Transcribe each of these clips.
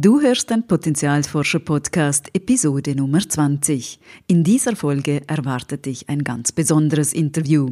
Du hörst den Potenzialforscher-Podcast Episode Nummer 20. In dieser Folge erwartet dich ein ganz besonderes Interview.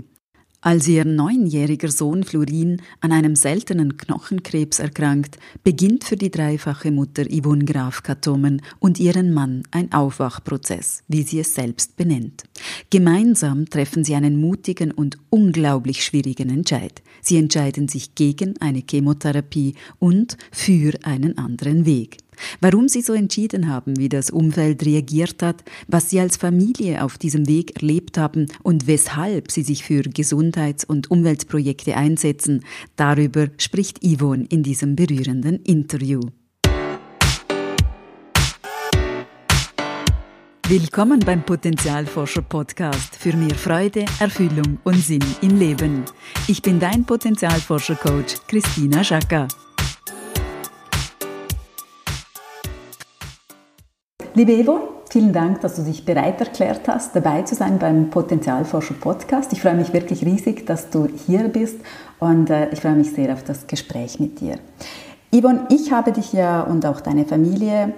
Als ihr neunjähriger Sohn Florin an einem seltenen Knochenkrebs erkrankt, beginnt für die dreifache Mutter Yvonne Graf Katomen und ihren Mann ein Aufwachprozess, wie sie es selbst benennt. Gemeinsam treffen sie einen mutigen und unglaublich schwierigen Entscheid. Sie entscheiden sich gegen eine Chemotherapie und für einen anderen Weg. Warum sie so entschieden haben, wie das Umfeld reagiert hat, was sie als Familie auf diesem Weg erlebt haben und weshalb sie sich für Gesundheits- und Umweltprojekte einsetzen, darüber spricht Yvonne in diesem berührenden Interview. Willkommen beim Potenzialforscher Podcast für mehr Freude, Erfüllung und Sinn im Leben. Ich bin dein Potenzialforscher Coach Christina Schaka. Liebe Evo, vielen Dank, dass du dich bereit erklärt hast, dabei zu sein beim Potenzialforscher Podcast. Ich freue mich wirklich riesig, dass du hier bist und äh, ich freue mich sehr auf das Gespräch mit dir. Yvonne, ich habe dich ja und auch deine Familie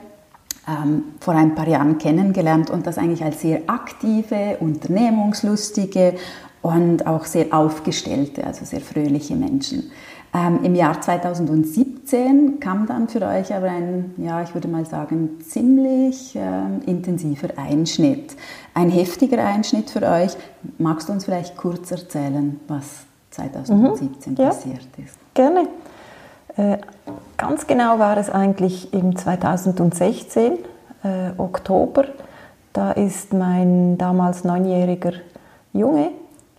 ähm, vor ein paar Jahren kennengelernt und das eigentlich als sehr aktive, unternehmungslustige und auch sehr aufgestellte, also sehr fröhliche Menschen. Ähm, Im Jahr 2017 kam dann für euch aber ein, ja, ich würde mal sagen, ziemlich äh, intensiver Einschnitt. Ein heftiger Einschnitt für euch. Magst du uns vielleicht kurz erzählen, was 2017 mhm, ja, passiert ist? Gerne. Äh, ganz genau war es eigentlich im 2016, äh, Oktober. Da ist mein damals neunjähriger Junge,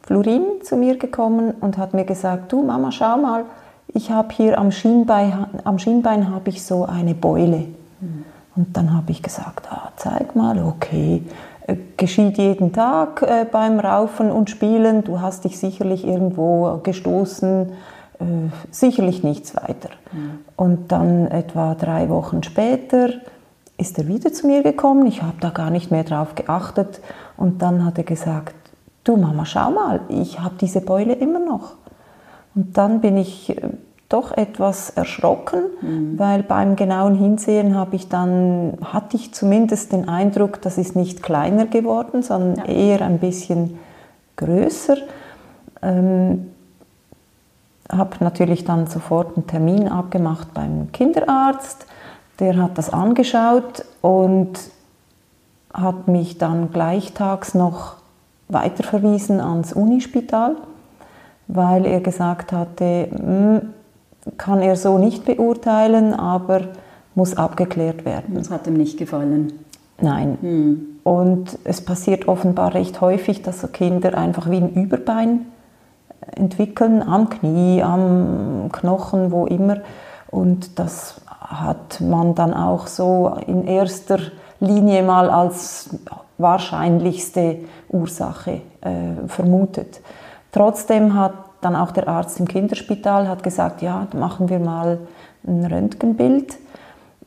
Florin, zu mir gekommen und hat mir gesagt, du Mama, schau mal, ich habe hier am Schienbein, am Schienbein habe ich so eine Beule. Mhm. Und dann habe ich gesagt, ah, zeig mal, okay, äh, geschieht jeden Tag äh, beim Raufen und Spielen, du hast dich sicherlich irgendwo gestoßen, äh, sicherlich nichts weiter. Mhm. Und dann etwa drei Wochen später ist er wieder zu mir gekommen, ich habe da gar nicht mehr drauf geachtet und dann hat er gesagt, du Mama, schau mal, ich habe diese Beule immer noch. Und dann bin ich äh, doch etwas erschrocken, mhm. weil beim genauen Hinsehen habe ich dann, hatte ich zumindest den Eindruck, das ist nicht kleiner geworden, sondern ja. eher ein bisschen größer. Ähm, habe natürlich dann sofort einen Termin abgemacht beim Kinderarzt. Der hat das angeschaut und hat mich dann gleichtags noch weiterverwiesen ans Unispital weil er gesagt hatte, hm, kann er so nicht beurteilen, aber muss abgeklärt werden. Das hat ihm nicht gefallen. Nein. Hm. Und es passiert offenbar recht häufig, dass so Kinder einfach wie ein Überbein entwickeln, am Knie, am Knochen, wo immer. Und das hat man dann auch so in erster Linie mal als wahrscheinlichste Ursache äh, vermutet. Trotzdem hat dann auch der Arzt im Kinderspital hat gesagt, ja, machen wir mal ein Röntgenbild.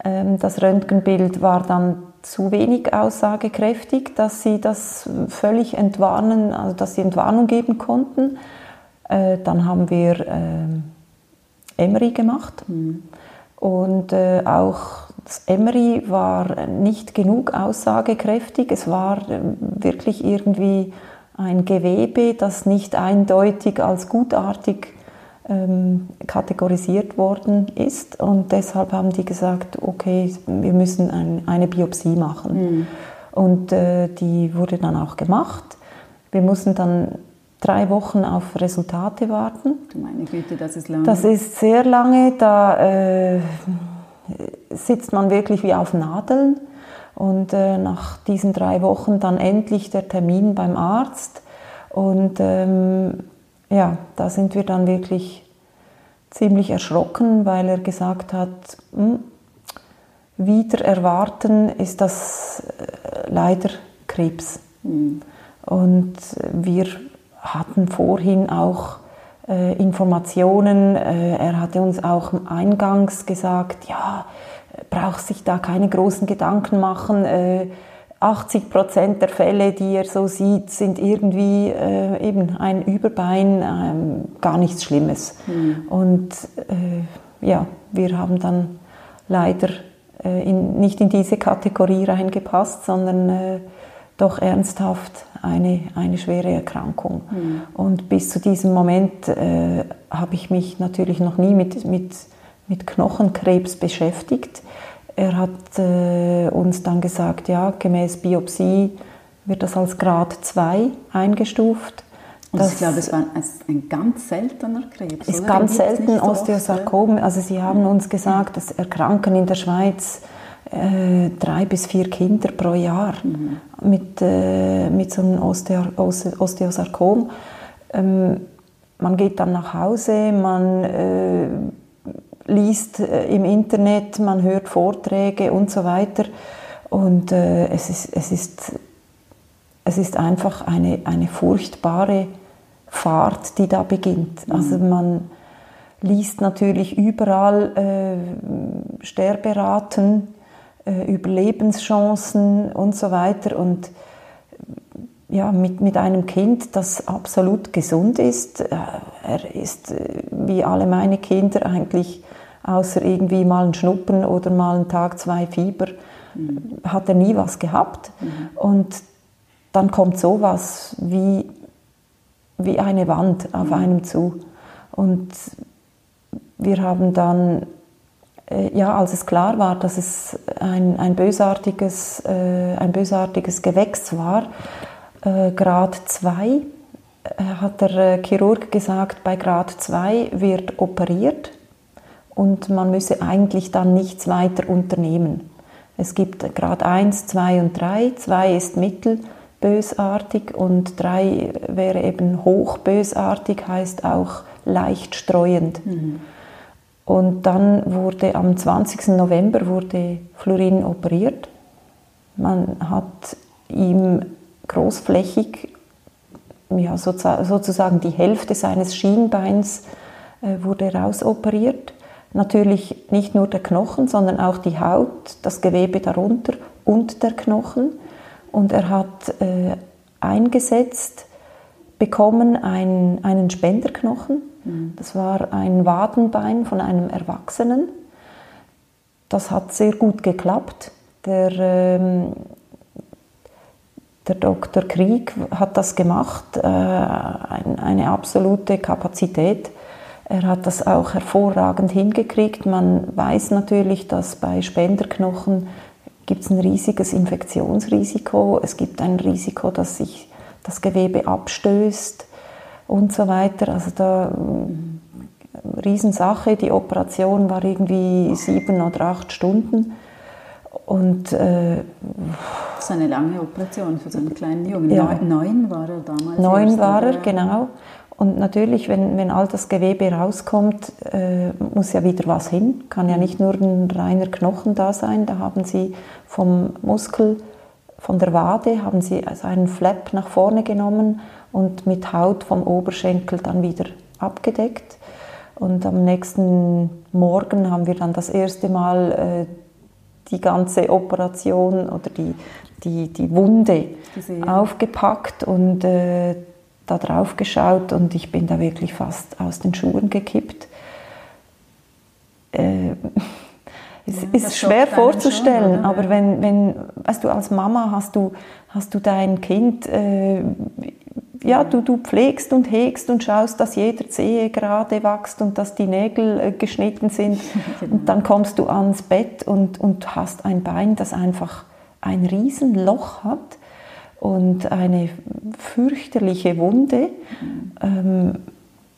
Ähm, das Röntgenbild war dann zu wenig aussagekräftig, dass sie das völlig entwarnen, also dass sie Entwarnung geben konnten. Äh, dann haben wir Emery ähm, gemacht. Mhm. Und äh, auch das Emery war nicht genug aussagekräftig. Es war ähm, wirklich irgendwie ein Gewebe, das nicht eindeutig als gutartig ähm, kategorisiert worden ist. Und deshalb haben die gesagt, okay, wir müssen ein, eine Biopsie machen. Mhm. Und äh, die wurde dann auch gemacht. Wir mussten dann drei Wochen auf Resultate warten. Meine Güte, das ist lange. Das ist sehr lange. Da äh, sitzt man wirklich wie auf Nadeln. Und äh, nach diesen drei Wochen dann endlich der Termin beim Arzt. Und ähm, ja, da sind wir dann wirklich ziemlich erschrocken, weil er gesagt hat, hm, wieder erwarten ist das äh, leider Krebs. Mhm. Und wir hatten vorhin auch äh, Informationen, äh, er hatte uns auch eingangs gesagt, ja, braucht sich da keine großen Gedanken machen. Äh, 80 Prozent der Fälle, die er so sieht, sind irgendwie äh, eben ein Überbein, äh, gar nichts Schlimmes. Mhm. Und äh, ja, wir haben dann leider äh, in, nicht in diese Kategorie reingepasst, sondern äh, doch ernsthaft eine, eine schwere Erkrankung. Mhm. Und bis zu diesem Moment äh, habe ich mich natürlich noch nie mit, mit, mit Knochenkrebs beschäftigt. Er hat äh, uns dann gesagt, ja, gemäß Biopsie wird das als Grad 2 eingestuft. Und das, ich glaube, es war ein ganz seltener Krebs. Ist oder? ganz selten Osteosarkom. Also Sie haben uns gesagt, es erkranken in der Schweiz äh, drei bis vier Kinder pro Jahr mhm. mit, äh, mit so einem Osteo Osteosarkom. Ähm, man geht dann nach Hause, man äh, liest äh, im Internet, man hört Vorträge und so weiter. Und äh, es, ist, es, ist, es ist einfach eine, eine furchtbare Fahrt, die da beginnt. Mhm. Also man liest natürlich überall äh, Sterberaten, äh, Überlebenschancen und so weiter. Und ja, mit, mit einem Kind, das absolut gesund ist. Äh, er ist äh, wie alle meine Kinder eigentlich, außer irgendwie mal ein Schnuppen oder mal einen Tag, zwei Fieber, mhm. hat er nie was gehabt. Mhm. Und dann kommt sowas wie wie eine Wand auf mhm. einem zu. Und wir haben dann, äh, ja, als es klar war, dass es ein, ein, bösartiges, ein bösartiges Gewächs war, äh, Grad 2, äh, hat der äh, Chirurg gesagt, bei Grad 2 wird operiert und man müsse eigentlich dann nichts weiter unternehmen. Es gibt Grad 1, 2 und 3. 2 ist mittel bösartig und drei wäre eben hochbösartig, heißt auch leicht streuend. Mhm. Und dann wurde am 20. November wurde Florin operiert. Man hat ihm großflächig ja, sozusagen die Hälfte seines Schienbeins äh, wurde rausoperiert. Natürlich nicht nur der Knochen, sondern auch die Haut, das Gewebe darunter und der Knochen. Und er hat äh, eingesetzt bekommen einen, einen Spenderknochen. Mhm. Das war ein Wadenbein von einem Erwachsenen. Das hat sehr gut geklappt. Der, ähm, der Dr. Krieg hat das gemacht, äh, ein, eine absolute Kapazität. Er hat das auch hervorragend hingekriegt. Man weiß natürlich, dass bei Spenderknochen gibt es ein riesiges Infektionsrisiko, es gibt ein Risiko, dass sich das Gewebe abstößt und so weiter. Also da äh, Riesensache. Die Operation war irgendwie sieben oder acht Stunden. Und, äh, das ist eine lange Operation für so einen kleinen Jungen. Ja. Neun war er damals. Neun war er, genau. Und natürlich, wenn, wenn all das Gewebe rauskommt, äh, muss ja wieder was hin. Kann ja nicht nur ein reiner Knochen da sein. Da haben Sie vom Muskel, von der Wade, haben Sie also einen Flap nach vorne genommen und mit Haut vom Oberschenkel dann wieder abgedeckt. Und am nächsten Morgen haben wir dann das erste Mal äh, die ganze Operation oder die, die, die Wunde Gesehen. aufgepackt und äh, da drauf geschaut und ich bin da wirklich fast aus den Schuhen gekippt. Äh, es ja, ist schwer vorzustellen, schon, aber wenn, wenn, weißt du, als Mama hast du, hast du dein Kind, äh, ja, du, du pflegst und hegst und schaust, dass jeder Zehe gerade wächst und dass die Nägel äh, geschnitten sind. genau. Und dann kommst du ans Bett und, und hast ein Bein, das einfach ein Riesenloch hat und eine fürchterliche Wunde. Ähm,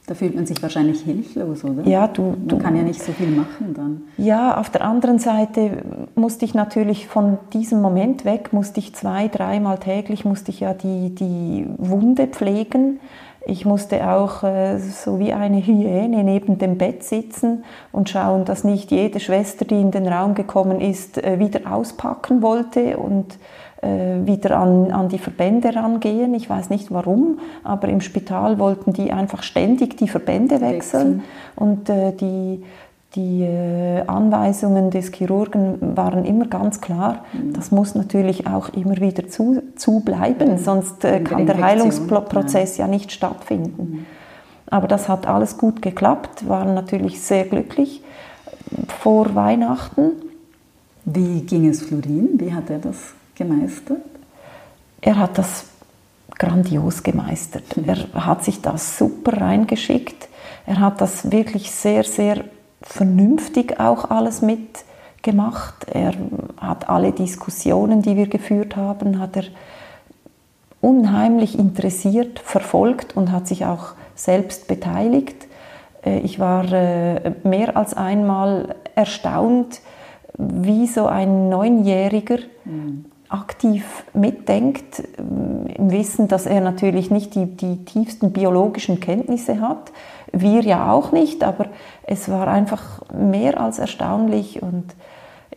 da fühlt man sich wahrscheinlich hilflos, oder? Ja, du, man kann ja nicht so viel machen dann. Ja, auf der anderen Seite musste ich natürlich von diesem Moment weg, musste ich zwei, dreimal täglich, musste ich ja die, die Wunde pflegen. Ich musste auch äh, so wie eine Hyäne neben dem Bett sitzen und schauen, dass nicht jede Schwester, die in den Raum gekommen ist, äh, wieder auspacken wollte und wieder an, an die Verbände rangehen. Ich weiß nicht warum, aber im Spital wollten die einfach ständig die Verbände wechseln. Und äh, die, die äh, Anweisungen des Chirurgen waren immer ganz klar, mhm. das muss natürlich auch immer wieder zu, zu bleiben, mhm. sonst äh, kann der Heilungsprozess ja. ja nicht stattfinden. Mhm. Aber das hat alles gut geklappt, waren natürlich sehr glücklich vor Weihnachten Wie ging es Florin? Wie hat er das gemeistert? Er hat das grandios gemeistert. Mhm. Er hat sich das super reingeschickt. Er hat das wirklich sehr, sehr vernünftig auch alles mitgemacht. Er hat alle Diskussionen, die wir geführt haben, hat er unheimlich interessiert verfolgt und hat sich auch selbst beteiligt. Äh, ich war äh, mehr als einmal erstaunt, wie so ein Neunjähriger mhm. Aktiv mitdenkt, äh, im Wissen, dass er natürlich nicht die, die tiefsten biologischen Kenntnisse hat, wir ja auch nicht, aber es war einfach mehr als erstaunlich und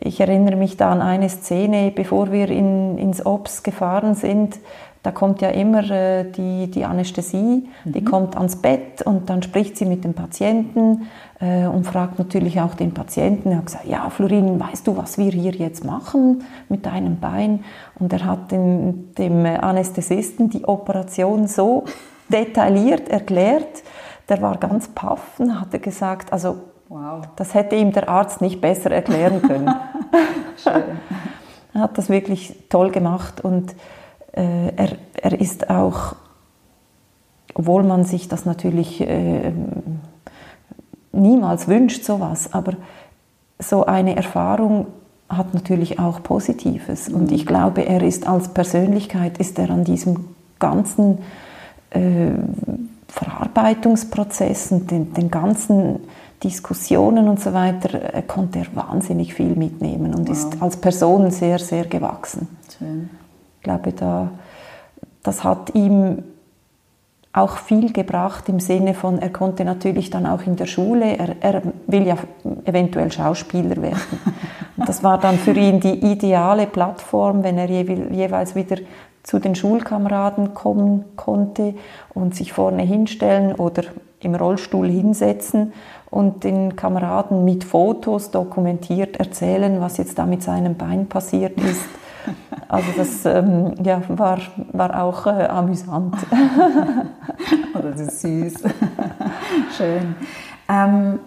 ich erinnere mich da an eine Szene, bevor wir in, ins OPS gefahren sind, da kommt ja immer äh, die, die Anästhesie, mhm. die kommt ans Bett und dann spricht sie mit dem Patienten äh, und fragt natürlich auch den Patienten. Er hat gesagt, ja Florin, weißt du, was wir hier jetzt machen mit deinem Bein? Und er hat dem, dem Anästhesisten die Operation so detailliert erklärt, der war ganz paff und hatte gesagt, also wow. das hätte ihm der Arzt nicht besser erklären können. Schön. er hat das wirklich toll gemacht und äh, er, er ist auch, obwohl man sich das natürlich äh, niemals wünscht, sowas, aber so eine Erfahrung hat natürlich auch Positives. Und ich glaube, er ist als Persönlichkeit, ist er an diesem ganzen äh, Verarbeitungsprozess und den, den, ganzen Diskussionen und so weiter, äh, konnte er wahnsinnig viel mitnehmen und wow. ist als Person sehr, sehr gewachsen. Schön. Ich glaube, da, das hat ihm auch viel gebracht im Sinne von, er konnte natürlich dann auch in der Schule, er, er will ja eventuell Schauspieler werden. Und das war dann für ihn die ideale Plattform, wenn er jeweils wieder zu den Schulkameraden kommen konnte und sich vorne hinstellen oder im Rollstuhl hinsetzen und den Kameraden mit Fotos dokumentiert erzählen, was jetzt da mit seinem Bein passiert ist. Also das ähm, ja, war, war auch äh, amüsant. oh, das ist süß. Schön. Ähm,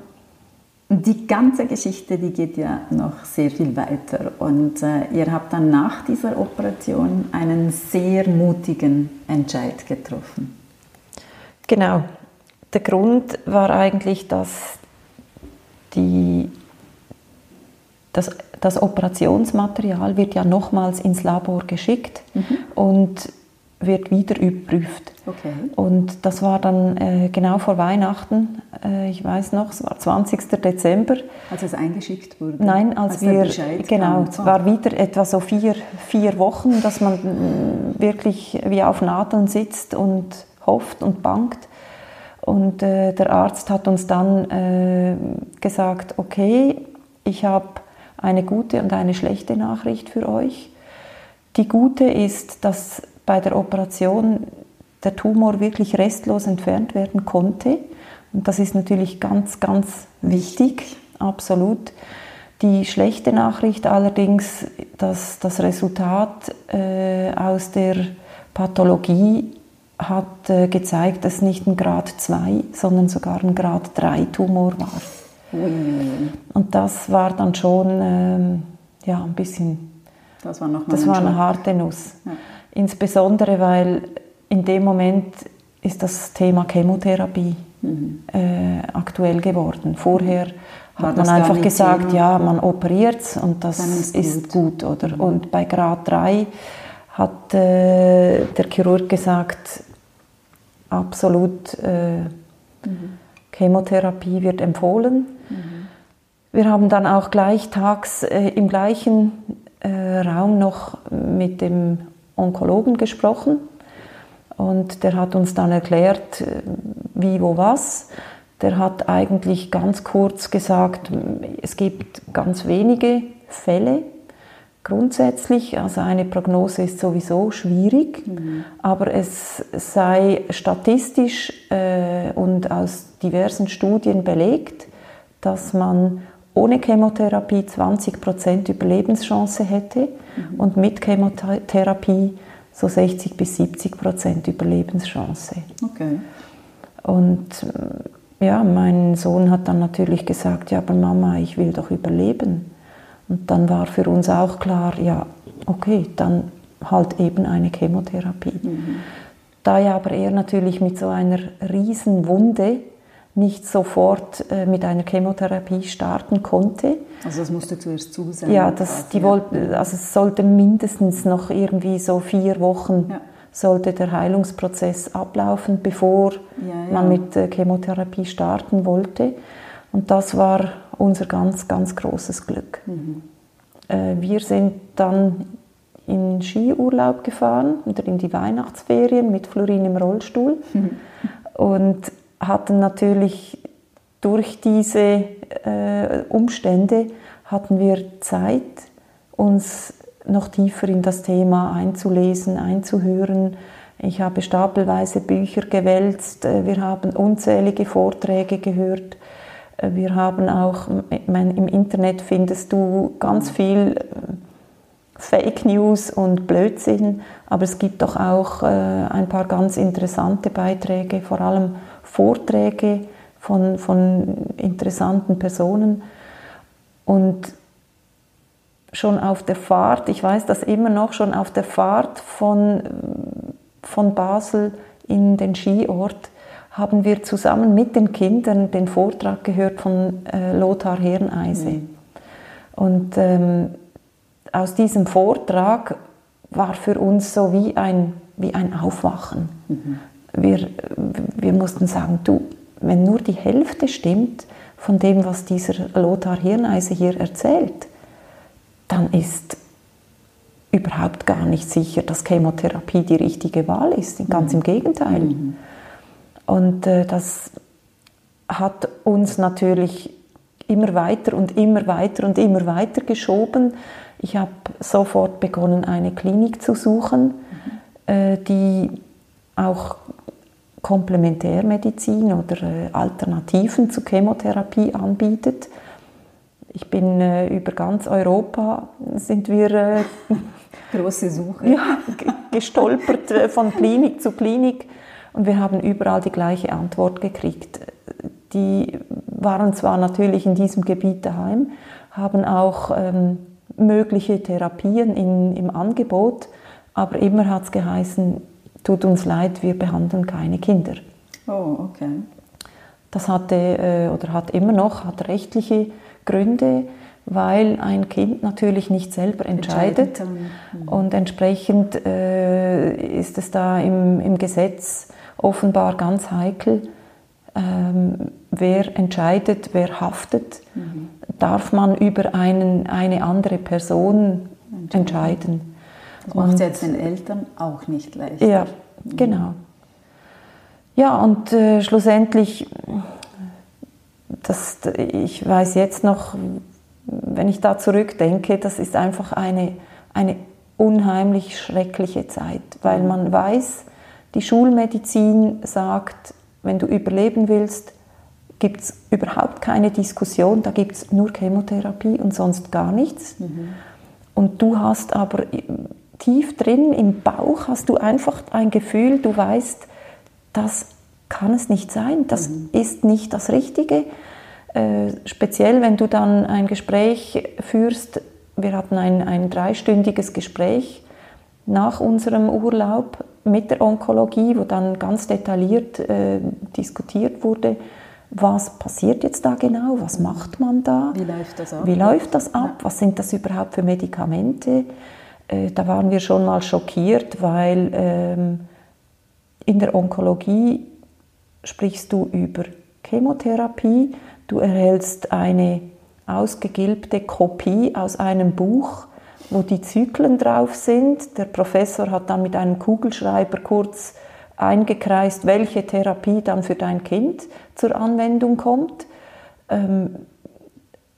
die ganze Geschichte, die geht ja noch sehr viel weiter und äh, ihr habt dann nach dieser Operation einen sehr mutigen Entscheid getroffen. Genau. Der Grund war eigentlich, dass die, das, das Operationsmaterial wird ja nochmals ins Labor geschickt mhm. und wird wieder überprüft. Okay. Und das war dann äh, genau vor Weihnachten, äh, ich weiß noch, es war 20. Dezember. Als es eingeschickt wurde? Nein, als, als wir, genau, es war wieder etwa so vier, vier Wochen, dass man äh, wirklich wie auf Nadeln sitzt und hofft und bangt. Und äh, der Arzt hat uns dann äh, gesagt, okay, ich habe eine gute und eine schlechte Nachricht für euch. Die gute ist, dass bei der Operation der Tumor wirklich restlos entfernt werden konnte. Und das ist natürlich ganz, ganz wichtig, absolut. Die schlechte Nachricht allerdings, dass das Resultat äh, aus der Pathologie hat äh, gezeigt, dass nicht ein Grad 2, sondern sogar ein Grad 3 Tumor war. Und das war dann schon ähm, ja, ein bisschen, das war, noch das war eine harte Nuss. Ja. Insbesondere, weil in dem Moment ist das Thema Chemotherapie mhm. äh, aktuell geworden. Vorher War hat man einfach gesagt, Thema? ja, man operiert es und das ist, ist, gut. oder? Mhm. Und bei Grad 3 hat äh, der Chirurg gesagt, absolut äh, mhm. Chemotherapie wird empfohlen. Wir haben dann auch gleich tags äh, im gleichen äh, Raum noch mit dem Onkologen gesprochen und der hat uns dann erklärt, äh, wie, wo, was. Der hat eigentlich ganz kurz gesagt, es gibt ganz wenige Fälle grundsätzlich. Also eine Prognose ist sowieso schwierig, mhm. aber es sei statistisch äh, und aus diversen Studien belegt, dass man ohne Chemotherapie 20% Überlebenschance hätte mhm. und mit Chemotherapie so 60 bis 70 Prozent Überlebenschance. Okay. Und äh, ja, mein Sohn hat dann natürlich gesagt, ja, aber Mama, ich will doch überleben. Und dann war für uns auch klar, ja, okay, dann halt eben eine Chemotherapie. Mhm. Da ja aber er natürlich mit so einer riesen Wunde nicht sofort äh, mit einer Chemotherapie starten konnte. Also das musste zuerst zu sein? Ja, das, die wollte, also es sollte mindestens noch irgendwie so vier Wochen ja. sollte der Heilungsprozess ablaufen, bevor ja, ja. man mit äh, Chemotherapie starten wollte. Und das war unser ganz, ganz großes Glück. Mhm. Äh, wir sind dann in Skiurlaub gefahren oder in die Weihnachtsferien mit Florin im Rollstuhl. Mhm. Und hatten natürlich durch diese äh, Umstände hatten wir Zeit, uns noch tiefer in das Thema einzulesen, einzuhören. Ich habe stapelweise Bücher gewälzt, äh, wir haben unzählige Vorträge gehört. Äh, wir haben auch, mein, im Internet findest du ganz viel äh, Fake News und Blödsinn, aber es gibt doch auch ein paar ganz interessante Beiträge, vor allem Vorträge von, von interessanten Personen. Und schon auf der Fahrt, ich weiß das immer noch, schon auf der Fahrt von, von Basel in den Skiort, haben wir zusammen mit den Kindern den Vortrag gehört von äh, Lothar Herreneise. Mhm. Und ähm, aus diesem Vortrag war für uns so wie ein, wie ein Aufwachen. Mhm wir, wir mussten sagen, du, wenn nur die Hälfte stimmt von dem, was dieser Lothar Hirneise hier erzählt, dann ist überhaupt gar nicht sicher, dass Chemotherapie die richtige Wahl ist. Ganz mhm. im Gegenteil. Mhm. Und äh, das hat uns natürlich immer weiter und immer weiter und immer weiter geschoben. Ich habe sofort begonnen, eine Klinik zu suchen, mhm. äh, die auch Komplementärmedizin oder äh, Alternativen zur Chemotherapie anbietet. Ich bin äh, über ganz Europa sind wir äh, große Suche ja, gestolpert von Klinik zu Klinik und wir haben überall die gleiche Antwort gekriegt. Die waren zwar natürlich in diesem Gebiet daheim, haben auch ähm, mögliche Therapien in, im Angebot, aber immer hat es geheißen, tut uns leid, wir behandeln keine Kinder. Oh, okay. Das hatte äh, oder hat immer noch hat rechtliche Gründe, weil ein Kind natürlich nicht selber entscheidet mhm. und entsprechend äh, ist es da im, im Gesetz offenbar ganz heikel, ähm, wer entscheidet, wer haftet, mhm. darf man über einen, eine andere Person entscheiden. Das macht es jetzt den Eltern auch nicht leicht. Ja, genau. Ja, und äh, schlussendlich, das, ich weiß jetzt noch, wenn ich da zurückdenke, das ist einfach eine, eine unheimlich schreckliche Zeit, weil man weiß, die Schulmedizin sagt, wenn du überleben willst, gibt es überhaupt keine Diskussion, da gibt es nur Chemotherapie und sonst gar nichts. Mhm. Und du hast aber tief drin im Bauch hast du einfach ein Gefühl, du weißt, das kann es nicht sein, das mhm. ist nicht das Richtige. Äh, speziell, wenn du dann ein Gespräch führst, wir hatten ein, ein dreistündiges Gespräch nach unserem Urlaub mit der Onkologie, wo dann ganz detailliert äh, diskutiert wurde, was passiert jetzt da genau, was macht man da, wie läuft das ab, wie läuft das ab? was sind das überhaupt für Medikamente, äh, da waren wir schon mal schockiert, weil ähm, in der Onkologie sprichst du über Chemotherapie, du erhältst eine ausgegilbte Kopie aus einem Buch, wo die Zyklen drauf sind. Der Professor hat dann mit einem Kugelschreiber kurz eingekreist, welche Therapie dann für dein Kind zur Anwendung kommt. Ähm,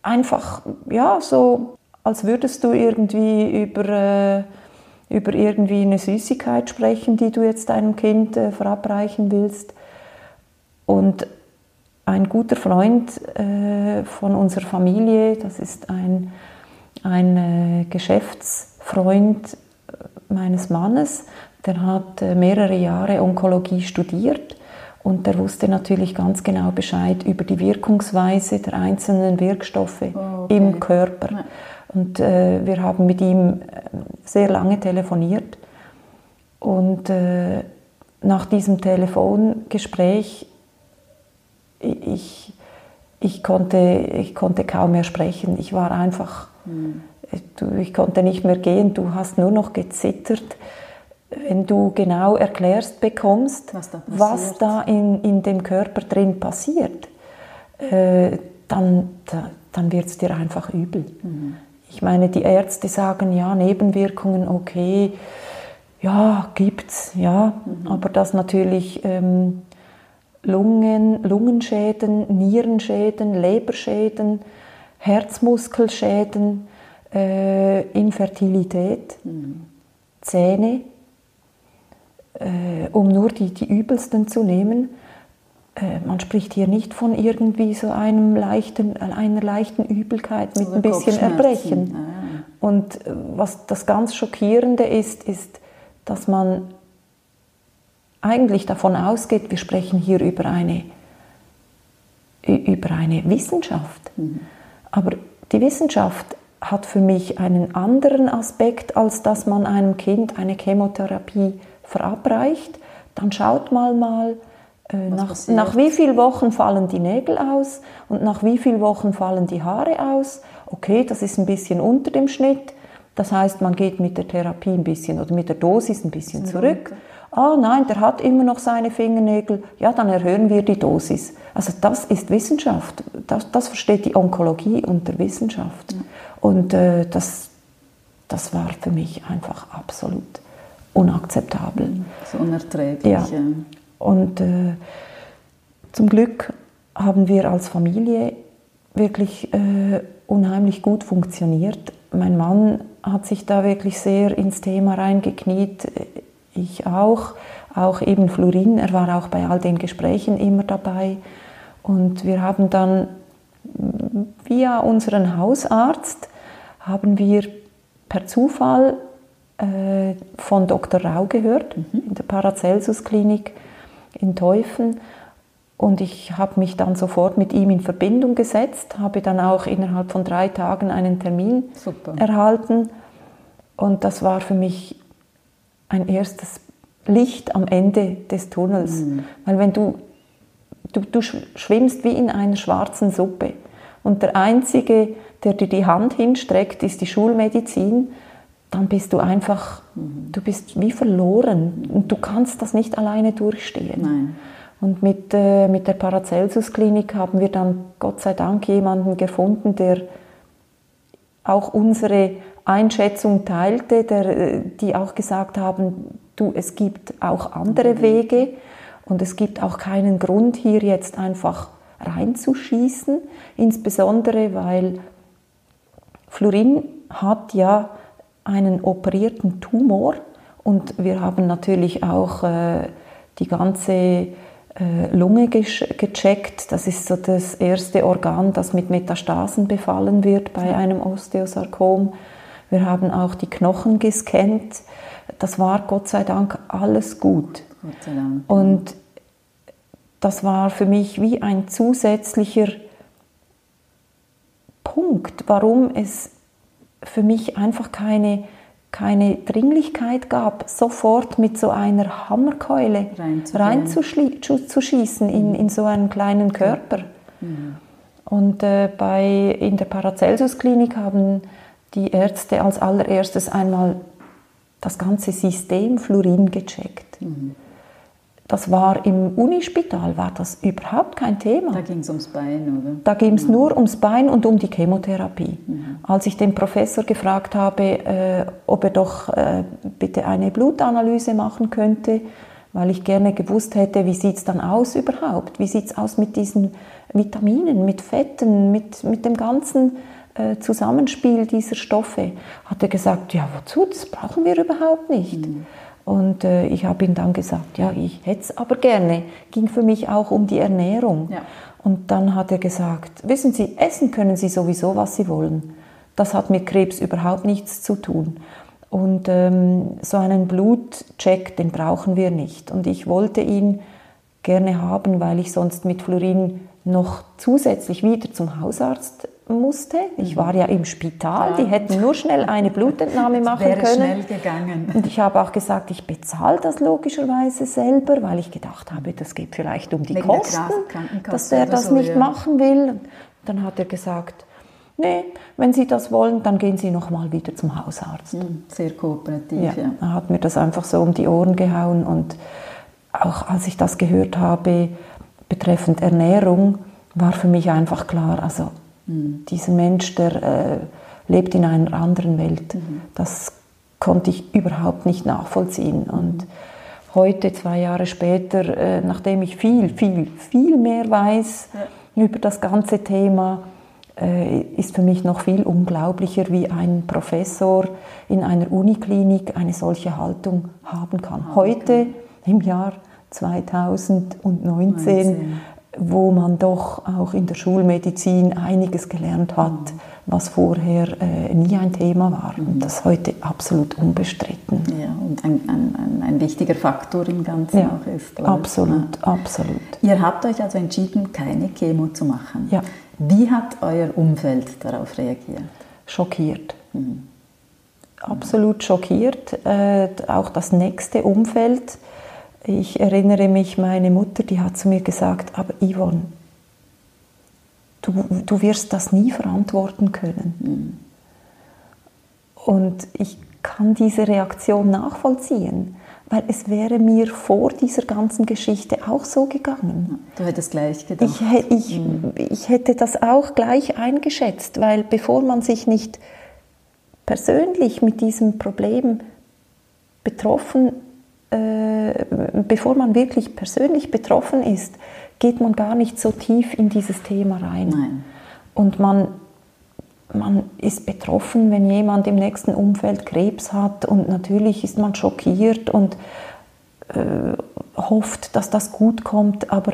einfach, ja, so als würdest du irgendwie über, äh, über irgendwie eine Süßigkeit sprechen, die du jetzt deinem Kind äh, verabreichen willst. Und ein guter Freund äh, von unserer Familie, das ist ein, ein äh, Geschäftsfreund meines Mannes, der hat äh, mehrere Jahre Onkologie studiert und der wusste natürlich ganz genau Bescheid über die Wirkungsweise der einzelnen Wirkstoffe oh, okay. im Körper. Und äh, wir haben mit ihm äh, sehr lange telefoniert. Und äh, nach diesem Telefongespräch, ich, ich, konnte, ich konnte kaum mehr sprechen. Ich war einfach, mhm. ich konnte nicht mehr gehen. Du hast nur noch gezittert wenn du genau erklärst bekommst, was da, was da in, in dem Körper drin passiert, äh, dann, da, dann wird es dir einfach übel. Mhm. Ich meine, die Ärzte sagen ja, Nebenwirkungen, okay, ja, gibt's, ja, mhm. aber dass natürlich ähm, Lungen, Lungenschäden, Nierenschäden, Leberschäden, Herzmuskelschäden, äh, Infertilität, mhm. Zähne, äh, um nur die, die übelsten zu nehmen, man spricht hier nicht von irgendwie so einem leichten, einer leichten Übelkeit mit so ein bisschen Erbrechen. Ah. Und äh, was das ganz Schockierende ist, ist, dass man eigentlich davon ausgeht, wir sprechen hier über eine, über eine Wissenschaft. Mhm. Aber die Wissenschaft hat für mich einen anderen Aspekt, als dass man einem Kind eine Chemotherapie verabreicht. Dann schaut mal mal, äh, nach, nach, wie vielen Wochen fallen die Nägel aus und nach wie vielen Wochen fallen die Haare aus. Okay, das ist ein bisschen unter dem Schnitt. Das heißt, man geht mit der Therapie ein bisschen oder mit der Dosis ein bisschen zurück. Ah nein, der hat immer noch seine Fingernägel. Ja, dann erhöhen wir die Dosis. Also das ist Wissenschaft. Das, das versteht die Onkologie unter Wissenschaft. Und äh, das, das war für mich einfach absolut unakzeptabel. So unerträglich. Ja. Und äh, zum Glück haben wir als Familie wirklich äh, unheimlich gut funktioniert. Mein Mann hat sich da wirklich sehr ins Thema reingekniet, ich auch, auch eben Florin, er war auch bei all den Gesprächen immer dabei. Und wir haben dann via unseren Hausarzt, haben wir per Zufall äh, von Dr. Rau gehört, mhm. in der Paracelsus-Klinik in Teufen. Und ich habe mich dann sofort mit ihm in Verbindung gesetzt, habe dann auch innerhalb von drei Tagen einen Termin Super. erhalten. Und das war für mich ein erstes Licht am Ende des Tunnels. Mhm. Weil wenn du, du, du schwimmst wie in einer schwarzen Suppe und der Einzige, der dir die Hand hinstreckt, ist die Schulmedizin, dann bist du einfach, mhm. du bist wie verloren und du kannst das nicht alleine durchstehen. Nein. Und mit, äh, mit der Paracelsus-Klinik haben wir dann Gott sei Dank jemanden gefunden, der auch unsere Einschätzung teilte, der, äh, die auch gesagt haben, du, es gibt auch andere mhm. Wege und es gibt auch keinen Grund, hier jetzt einfach reinzuschießen, insbesondere weil Florin hat ja einen operierten Tumor und wir haben natürlich auch äh, die ganze äh, Lunge gecheckt. Das ist so das erste Organ, das mit Metastasen befallen wird bei einem Osteosarkom. Wir haben auch die Knochen gescannt. Das war Gott sei Dank alles gut. Gott sei Dank. Und das war für mich wie ein zusätzlicher Punkt, warum es für mich einfach keine, keine Dringlichkeit gab, sofort mit so einer Hammerkeule reinzuschießen rein in, in so einen kleinen Körper. Mhm. Und äh, bei, in der Paracelsus-Klinik haben die Ärzte als allererstes einmal das ganze System Fluorin gecheckt. Mhm. Das war im Unispital, war das überhaupt kein Thema. Da ging es ums Bein, oder? Da ging es ja. nur ums Bein und um die Chemotherapie. Ja. Als ich den Professor gefragt habe, äh, ob er doch äh, bitte eine Blutanalyse machen könnte, weil ich gerne gewusst hätte, wie sieht es dann aus überhaupt? Wie sieht es aus mit diesen Vitaminen, mit Fetten, mit, mit dem ganzen äh, Zusammenspiel dieser Stoffe? Hat er gesagt, ja, wozu? Das brauchen wir überhaupt nicht. Mhm. Und äh, ich habe ihm dann gesagt, ja, ich hätte es aber gerne. Ging für mich auch um die Ernährung. Ja. Und dann hat er gesagt, wissen Sie, essen können Sie sowieso, was Sie wollen. Das hat mit Krebs überhaupt nichts zu tun. Und ähm, so einen Blutcheck, den brauchen wir nicht. Und ich wollte ihn gerne haben, weil ich sonst mit Florin noch zusätzlich wieder zum Hausarzt musste. Ich war ja im Spital, die hätten nur schnell eine Blutentnahme machen wäre können. schnell gegangen. Und ich habe auch gesagt, ich bezahle das logischerweise selber, weil ich gedacht habe, das geht vielleicht um die Wegen Kosten, dass er das so, nicht ja. machen will. Dann hat er gesagt, nee, wenn Sie das wollen, dann gehen Sie noch mal wieder zum Hausarzt. Hm, Sehr kooperativ, Ja, ja. er hat mir das einfach so um die Ohren gehauen und auch als ich das gehört habe betreffend Ernährung, war für mich einfach klar, also dieser Mensch, der äh, lebt in einer anderen Welt. Das konnte ich überhaupt nicht nachvollziehen. Und heute, zwei Jahre später, äh, nachdem ich viel, viel, viel mehr weiß über das ganze Thema, äh, ist für mich noch viel unglaublicher, wie ein Professor in einer Uniklinik eine solche Haltung haben kann. Heute, im Jahr 2019, wo man doch auch in der Schulmedizin einiges gelernt hat, was vorher äh, nie ein Thema war. Und das ist heute absolut unbestritten. Ja, und ein, ein, ein, wichtiger Faktor im Ganzen Ja, auch ist. oder? absolut, absolut. Ihr habt euch also entschieden, keine Chemo zu machen. Ja. Wie hat euer Umfeld darauf reagiert? schockiert. Absolut schockiert. Äh, auch das nächste Umfeld. Ich erinnere mich, meine Mutter, die hat zu mir gesagt, aber Yvonne, du, du wirst das nie verantworten können. Und ich kann diese Reaktion nachvollziehen, weil es wäre mir vor dieser ganzen Geschichte auch so gegangen. Du hättest gleich gedacht. Ich, ich, ich hätte das auch gleich eingeschätzt, weil bevor man sich nicht persönlich mit diesem Problem betroffen, äh, bevor man wirklich persönlich betroffen ist, geht man gar nicht so tief in dieses Thema rein. Nein. Und man, man ist betroffen, wenn jemand im nächsten Umfeld Krebs hat und natürlich ist man schockiert und äh, hofft, dass das gut kommt, aber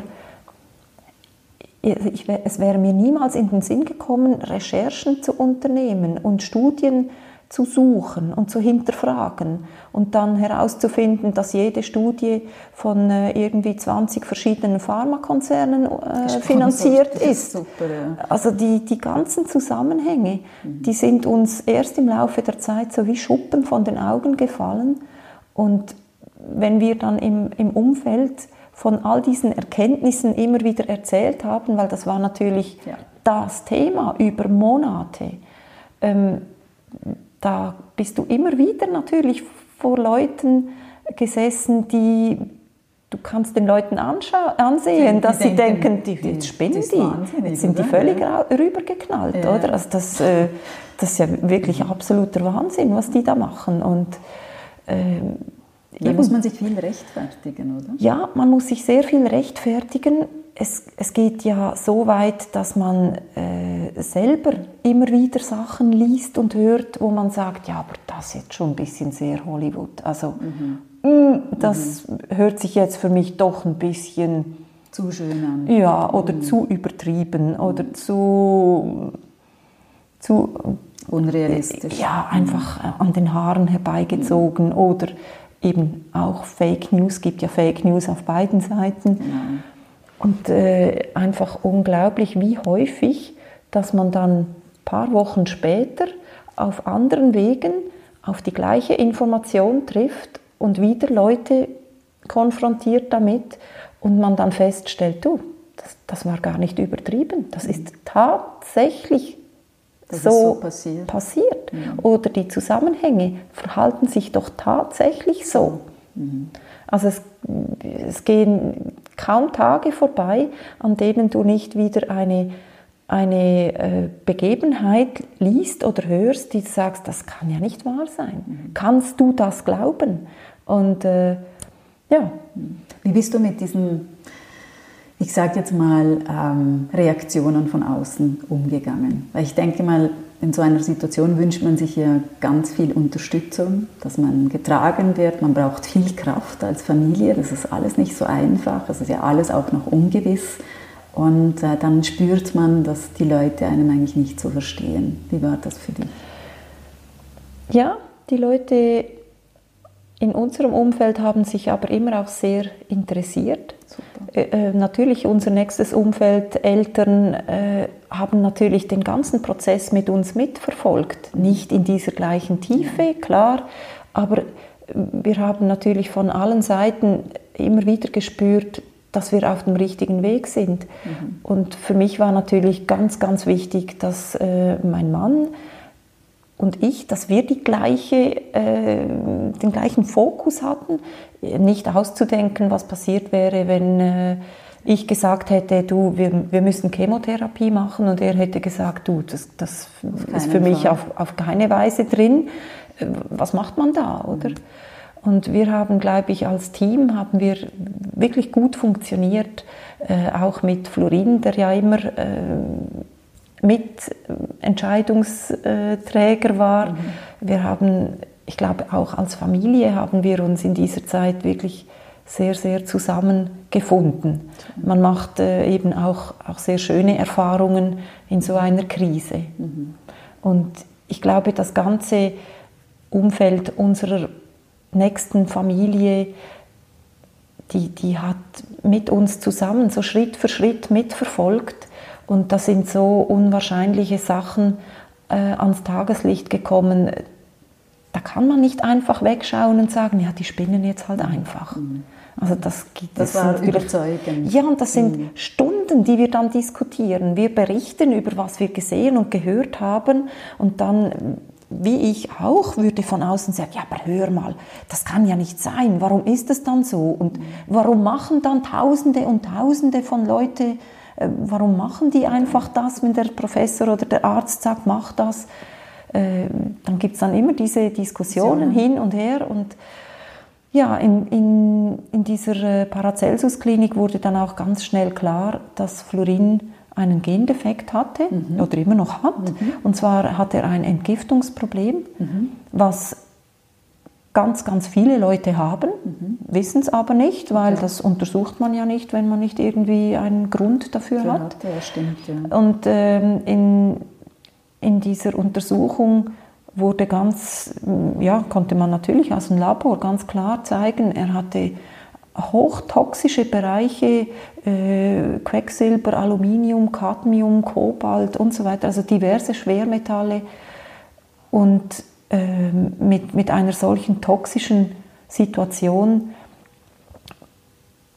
ich, es wäre mir niemals in den Sinn gekommen, Recherchen zu unternehmen und Studien zu suchen und zu hinterfragen und dann herauszufinden, dass jede Studie von äh, irgendwie 20 verschiedenen Pharmakonzernen äh, finanziert ist ist. super, ja. Also die, die ganzen Zusammenhänge, die sind uns erst im Laufe der Zeit so wie Schuppen von den Augen gefallen. Und wenn wir dann im, im Umfeld von all diesen Erkenntnissen immer wieder erzählt haben, weil das war natürlich Ja. das Thema über Monate, ähm, da bist du immer wieder natürlich vor Leuten gesessen, die du kannst den Leuten ansehen, Die dass sie denken, die, jetzt spinnen die, jetzt sind die völlig Ja. rübergeknallt, Ja. oder? Also das, äh, das ist ja wirklich absoluter Wahnsinn, was die da machen und ähm, Da muss man sich viel rechtfertigen, oder? ja, man muss sich sehr viel rechtfertigen. Es, es geht ja so weit, dass man äh, selber immer wieder Sachen liest und hört, wo man sagt, ja, aber das ist jetzt schon ein bisschen sehr Hollywood. Also mh, das hört sich jetzt für mich doch ein bisschen Zu schön an. ja oder zu übertrieben oder zu zu Unrealistisch. ja, einfach an den Haaren herbeigezogen oder eben auch Fake News, gibt ja Fake News auf beiden Seiten. Und äh, einfach unglaublich, wie häufig, dass man dann ein paar Wochen später auf anderen Wegen auf die gleiche Information trifft und wieder Leute konfrontiert damit und man dann feststellt, du, das, das war gar nicht übertrieben, das ist tatsächlich Das ist so, so passiert. passiert. Oder die Zusammenhänge verhalten sich doch tatsächlich so. Also es, es gehen kaum Tage vorbei, an denen du nicht wieder eine, eine äh, Begebenheit liest oder hörst, die du sagst, das kann ja nicht wahr sein. Kannst du das glauben? Und äh, ja, Wie bist du mit diesen, ich sage jetzt mal, ähm, Reaktionen von außen umgegangen? Weil ich denke mal, in so einer Situation wünscht man sich ja ganz viel Unterstützung, dass man getragen wird. Man braucht viel Kraft als Familie. Das ist alles nicht so einfach. Es ist ja alles auch noch ungewiss. Und äh, dann spürt man, dass die Leute einem eigentlich nicht so verstehen. Wie war das für dich? Ja, die Leute in unserem Umfeld haben sich aber immer auch sehr interessiert. Äh, äh, natürlich unser nächstes Umfeld, Eltern, äh, haben natürlich den ganzen Prozess mit uns mitverfolgt. Nicht in dieser gleichen Tiefe, klar, aber wir haben natürlich von allen Seiten immer wieder gespürt, dass wir auf dem richtigen Weg sind. Mhm. Und für mich war natürlich ganz, ganz wichtig, dass äh, mein Mann und ich, dass wir die gleiche, äh, den gleichen Fokus hatten, nicht auszudenken, was passiert wäre, wenn äh, ich gesagt hätte, du, wir, wir müssen Chemotherapie machen und er hätte gesagt, du, das, das ist für mich auf, auf keine Weise drin. Äh, was macht man da, oder? Mhm. Und wir haben, glaube ich, als Team haben wir wirklich gut funktioniert, äh, auch mit Florin, der ja immer äh, mit Entscheidungsträger war. Mhm. Wir haben, ich glaube, auch als Familie haben wir uns in dieser Zeit wirklich sehr, sehr zusammengefunden. Man macht äh, eben auch, auch sehr schöne Erfahrungen in so einer Krise. Mhm. Und ich glaube, das ganze Umfeld unserer nächsten Familie, die, die hat mit uns zusammen so Schritt für Schritt mitverfolgt. Und da sind so unwahrscheinliche Sachen äh, ans Tageslicht gekommen. Da kann man nicht einfach wegschauen und sagen, ja, die spinnen jetzt halt einfach. Mhm. Also das, das, das war überzeugend. Ja, und das sind mhm. Stunden, die wir dann diskutieren. Wir berichten über was wir gesehen und gehört haben und dann wie ich auch, würde von außen sagen, ja, aber hör mal, das kann ja nicht sein. Warum ist es dann so? Und warum machen dann Tausende und Tausende von Leuten, warum machen die einfach das, wenn der Professor oder der Arzt sagt, mach das? Äh, dann gibt es dann immer diese Diskussionen hin und her und ja, in, in, in dieser äh, Paracelsus-Klinik wurde dann auch ganz schnell klar, dass Fluorin einen Gendefekt hatte mhm. oder immer noch hat. Mhm. Und zwar hat er ein Entgiftungsproblem, mhm. was ganz, ganz viele Leute haben, mhm. wissen es aber nicht, weil okay. das untersucht man ja nicht, wenn man nicht irgendwie einen Grund dafür hat. hat. Ja, stimmt, ja. Und ähm, in, in dieser Untersuchung wurde ganz, ja, konnte man natürlich aus dem Labor ganz klar zeigen, er hatte hochtoxische Bereiche, äh, Quecksilber, Aluminium, Cadmium, Kobalt und so weiter, also diverse Schwermetalle. Und mit, mit einer solchen toxischen Situation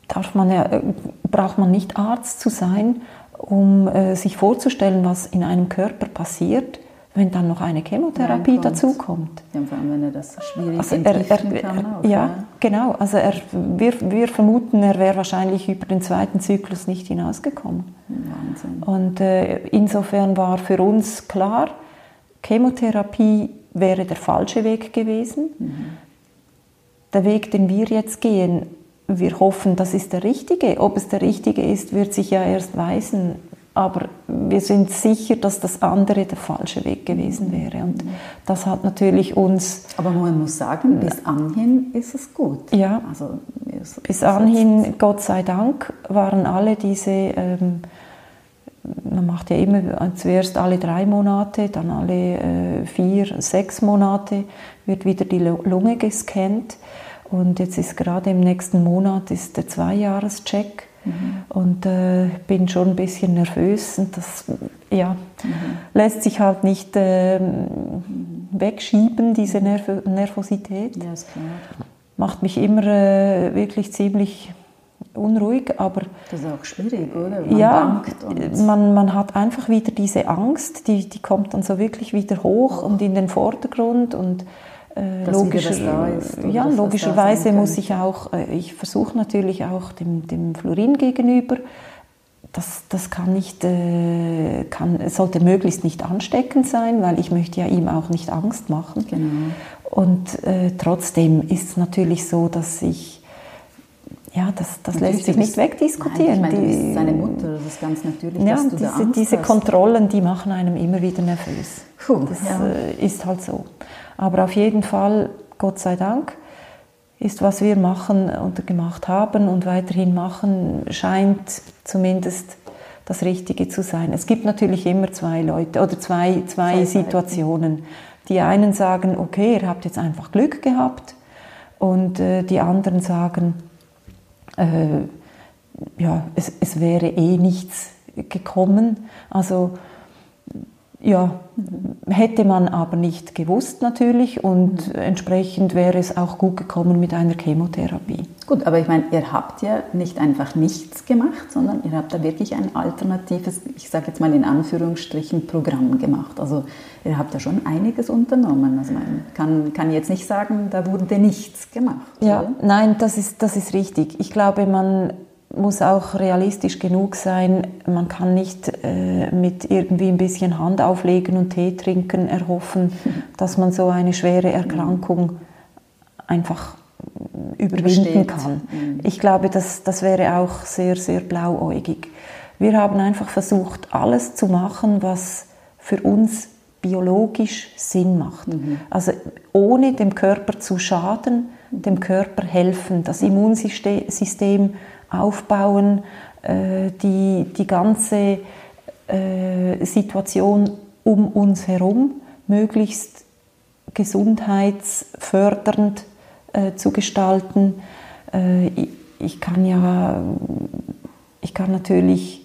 darf man ja, äh, braucht man nicht Arzt zu sein, um äh, sich vorzustellen, was in einem Körper passiert wenn dann noch eine Chemotherapie dazukommt. Ja, vor allem, wenn er das schwierig also er, er, kann. Auch, ja, ja, genau. Also er, wir, wir vermuten, er wäre wahrscheinlich über den zweiten Zyklus nicht hinausgekommen. Wahnsinn. Und äh, insofern war für uns klar, Chemotherapie wäre der falsche Weg gewesen. Mhm. Der Weg, den wir jetzt gehen, wir hoffen, das ist der richtige. Ob es der richtige ist, wird sich ja erst weisen. Aber wir sind sicher, dass das andere der falsche Weg gewesen wäre. Und das hat natürlich uns. Aber man muss sagen, bis anhin ist es gut. Ja. Also, bis anhin, Gott sei Dank, waren alle diese. Ähm, man macht ja immer zuerst alle drei Monate, dann alle äh, vier, sechs Monate wird wieder die Lunge gescannt. Und jetzt ist gerade im nächsten Monat ist der Zweijahrescheck. Mhm. Und äh, bin schon ein bisschen nervös und das ja, mhm. lässt sich halt nicht äh, wegschieben, diese Nerv Nervosität. Ja, ist klar. Macht mich immer äh, wirklich ziemlich unruhig, aber... Das ist auch schwierig, oder? Man ja, man, man hat einfach wieder diese Angst, die, die kommt dann so wirklich wieder hoch und in den Vordergrund und äh, logisch, ist, ja, logischerweise muss ich auch, äh, ich versuche natürlich auch dem, dem Fluorin gegenüber, das, das kann nicht, äh, kann, sollte möglichst nicht ansteckend sein, weil ich möchte ja ihm auch nicht Angst machen. Genau. Und äh, trotzdem ist es natürlich so, dass ich ja, das, das lässt sich nicht wegdiskutieren. Nein, ich meine, die, seine Mutter, das ist ganz natürlich, ja, dass du diese, da diese Kontrollen, die machen einem immer wieder nervös. Puh, das ja. äh, ist halt so. Aber auf jeden Fall, Gott sei Dank, ist, was wir machen und gemacht haben und weiterhin machen, scheint zumindest das Richtige zu sein. Es gibt natürlich immer zwei Leute oder zwei, zwei, Situationen. Die einen sagen, okay, ihr habt jetzt einfach Glück gehabt Und äh, die anderen sagen, äh, ja, es, es wäre eh nichts gekommen. Also ja, hätte man aber nicht gewusst natürlich und mhm. entsprechend wäre es auch gut gekommen mit einer Chemotherapie. Gut, aber ich meine, ihr habt ja nicht einfach nichts gemacht, sondern ihr habt da wirklich ein alternatives, ich sage jetzt mal in Anführungsstrichen, Programm gemacht. Also ihr habt da schon einiges unternommen. Also man kann, kann jetzt nicht sagen, da wurde nichts gemacht. Ja, oder? nein, das ist, das ist richtig. Ich glaube, man muss auch realistisch genug sein. Man kann nicht äh, mit irgendwie ein bisschen Hand auflegen und Tee trinken erhoffen, dass man so eine schwere Erkrankung einfach überwinden kann. Mhm. Ich glaube, das, das wäre auch sehr, sehr blauäugig. Wir haben einfach versucht, alles zu machen, was für uns biologisch Sinn macht. Mhm. Also ohne dem Körper zu schaden, dem Körper helfen, das Immunsystem aufbauen, äh, die, die ganze äh, Situation um uns herum möglichst gesundheitsfördernd äh, zu gestalten. ich kann ja, ich kann natürlich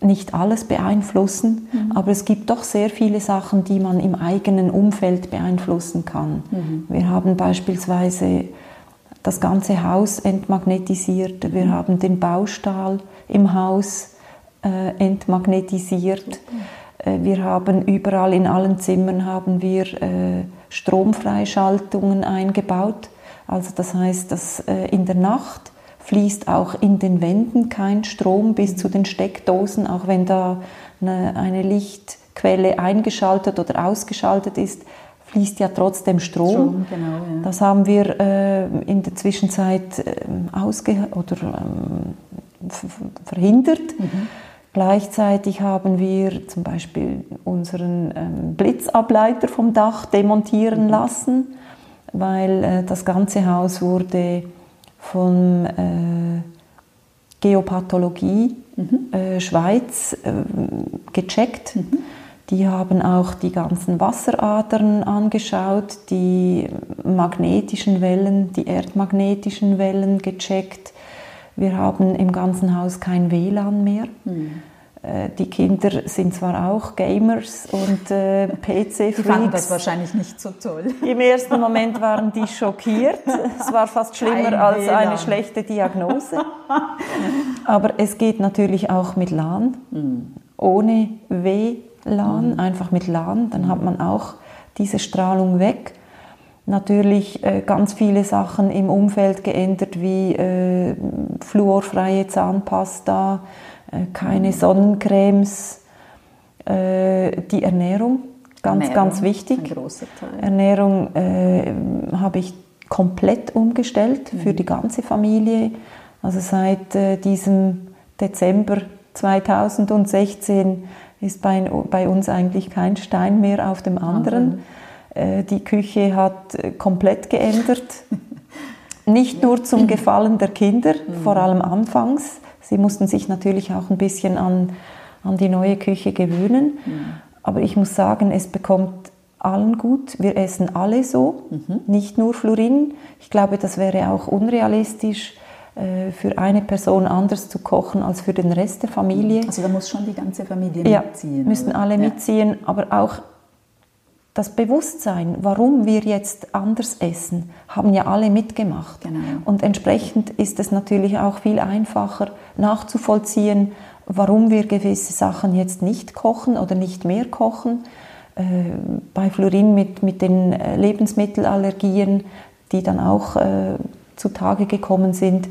nicht alles beeinflussen, mhm. aber es gibt doch sehr viele Sachen, die man im eigenen Umfeld beeinflussen kann. Mhm. Wir haben beispielsweise das ganze Haus entmagnetisiert. Wir haben den Baustahl im Haus äh, entmagnetisiert. Äh, wir haben überall in allen Zimmern haben wir äh, Stromfreischaltungen eingebaut. Also das heißt, dass äh, in der Nacht fließt auch in den Wänden kein Strom bis zu den Steckdosen, auch wenn da eine, eine Lichtquelle eingeschaltet oder ausgeschaltet ist, fließt ja trotzdem Strom. Strom genau, ja. Das haben wir äh, in der Zwischenzeit äh, ausge oder ähm, verhindert. Mhm. Gleichzeitig haben wir zum Beispiel unseren ähm, Blitzableiter vom Dach demontieren mhm. lassen, weil äh, das ganze Haus wurde von äh, Geopathologie mhm. Äh, Schweiz äh, gecheckt. Mhm die haben auch die ganzen Wasseradern angeschaut, die magnetischen Wellen, die erdmagnetischen Wellen gecheckt. Wir haben im ganzen Haus kein WLAN mehr. Mhm. Die Kinder sind zwar auch Gamers und äh, PC-Freaks. Die fanden das wahrscheinlich nicht so toll. Im ersten Moment waren die schockiert. Es war fast schlimmer Kein als WLAN. eine schlechte Diagnose. Aber es geht natürlich auch mit LAN. Mhm. Ohne W LAN, mhm. einfach mit LAN, dann hat man auch diese Strahlung weg. Natürlich äh, ganz viele Sachen im Umfeld geändert, wie äh, fluorfreie Zahnpasta, äh, keine mhm. Sonnencremes, äh, die Ernährung, ganz, Ernährung, ganz wichtig. Ein großer Teil. Ernährung äh, habe ich komplett umgestellt mhm. für die ganze Familie. Also seit äh, diesem Dezember 2016 ist bei, bei uns eigentlich kein Stein mehr auf dem anderen. Äh, die Küche hat äh, komplett geändert. Nicht nur zum Gefallen der Kinder, mhm. vor allem anfangs. Sie mussten sich natürlich auch ein bisschen an, an die neue Küche gewöhnen. Mhm. Aber ich muss sagen, es bekommt allen gut. Wir essen alle so, mhm. nicht nur Florin. Ich glaube, das wäre auch unrealistisch für eine Person anders zu kochen als für den Rest der Familie. Also da muss schon die ganze Familie ja, mitziehen. müssen oder? alle ja. mitziehen, aber auch das Bewusstsein, warum wir jetzt anders essen, haben ja alle mitgemacht. Genau. Und entsprechend ist es natürlich auch viel einfacher nachzuvollziehen, warum wir gewisse Sachen jetzt nicht kochen oder nicht mehr kochen. Äh, bei Florin mit, mit den äh, Lebensmittelallergien, die dann auch zutage gekommen sind,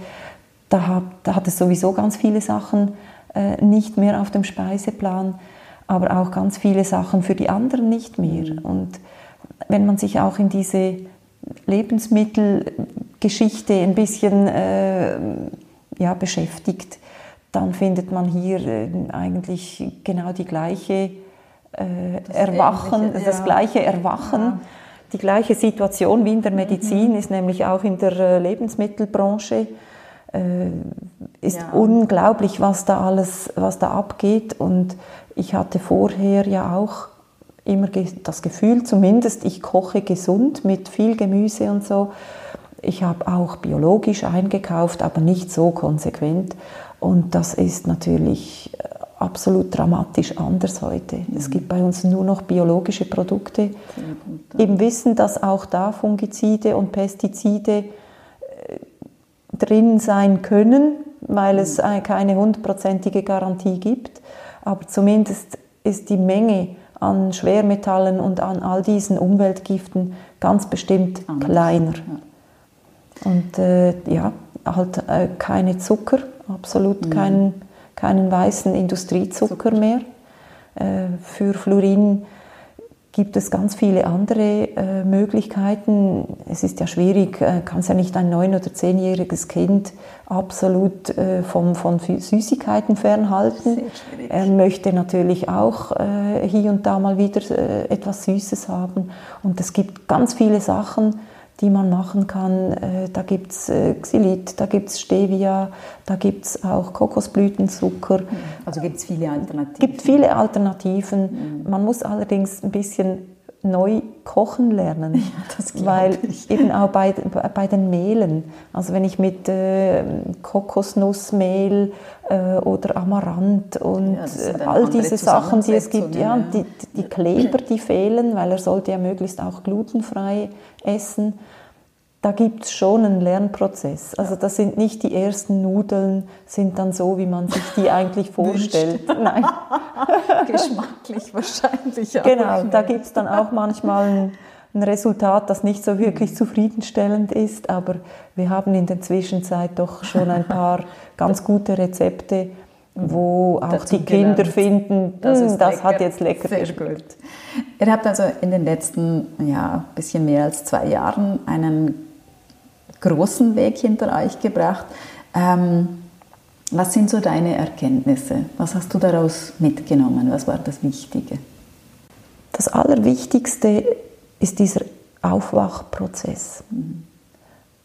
da hat, da hat es sowieso ganz viele Sachen äh, nicht mehr auf dem Speiseplan, aber auch ganz viele Sachen für die anderen nicht mehr. Mhm. Und wenn man sich auch in diese Lebensmittelgeschichte ein bisschen äh, ja, beschäftigt, dann findet man hier äh, eigentlich genau die gleiche äh, das Erwachen, ähnliche, das gleiche Erwachen. Ja die gleiche Situation wie in der Medizin mhm. ist nämlich auch in der äh, Lebensmittelbranche. Äh, ist ja. unglaublich, was da alles, was da abgeht. Und ich hatte vorher ja auch immer das Gefühl, zumindest ich koche gesund mit viel Gemüse und so. Ich habe auch biologisch eingekauft, aber nicht so konsequent. Und das ist natürlich äh, absolut dramatisch anders heute. Mhm. Es gibt bei uns nur noch biologische Produkte. Im Wissen, dass auch da Fungizide und Pestizide äh, drin sein können, weil es mhm. keine hundertprozentige Garantie gibt. Aber zumindest ist die Menge an Schwermetallen und an all diesen Umweltgiften ganz bestimmt Anders. kleiner. Ja. Und äh, ja, halt äh, keine Zucker, absolut mhm. keinen, keinen weißen Industriezucker Zucker. mehr. Äh, für Fluorin gibt es ganz viele andere äh, Möglichkeiten. Es ist ja schwierig, äh, kann es ja nicht ein neun- oder zehnjähriges Kind absolut äh, vom, von Süßigkeiten fernhalten. Er möchte natürlich auch äh, hier und da mal wieder etwas Süßes haben. Und es gibt ganz viele Sachen, die man machen kann. Äh, da gibt es äh, Xylit, da gibt es Stevia, da gibt es auch Kokosblütenzucker. Also gibt es viele Alternativen? Es gibt viele Alternativen. Mhm. Man muss allerdings ein bisschen neu kochen lernen. Ja, weil ich. eben auch bei, bei den Mehlen, also wenn ich mit äh, Kokosnussmehl äh, oder Amaranth und ja, all diese Sachen, die es gibt, ja, ja. Die, die Kleber, die fehlen, weil er sollte ja möglichst auch glutenfrei essen da gibt es schon einen Lernprozess. Also das sind nicht die ersten Nudeln, sind dann so, wie man sich die eigentlich vorstellt. Nein. Geschmacklich wahrscheinlich auch. Genau, da gibt es dann auch manchmal ein, ein, Resultat, das nicht so wirklich zufriedenstellend ist, aber wir haben in der Zwischenzeit doch schon ein paar ganz gute Rezepte, wo auch die Kinder gelernt. finden, das, hm, das hat jetzt lecker Sehr gut. Ihr habt also in den letzten ja, bisschen mehr als zwei Jahren einen großen Weg hinter euch gebracht. Ähm, was sind so deine Erkenntnisse? Was hast du daraus mitgenommen? Was war das Wichtige? Das Allerwichtigste ist dieser Aufwachprozess. Mhm.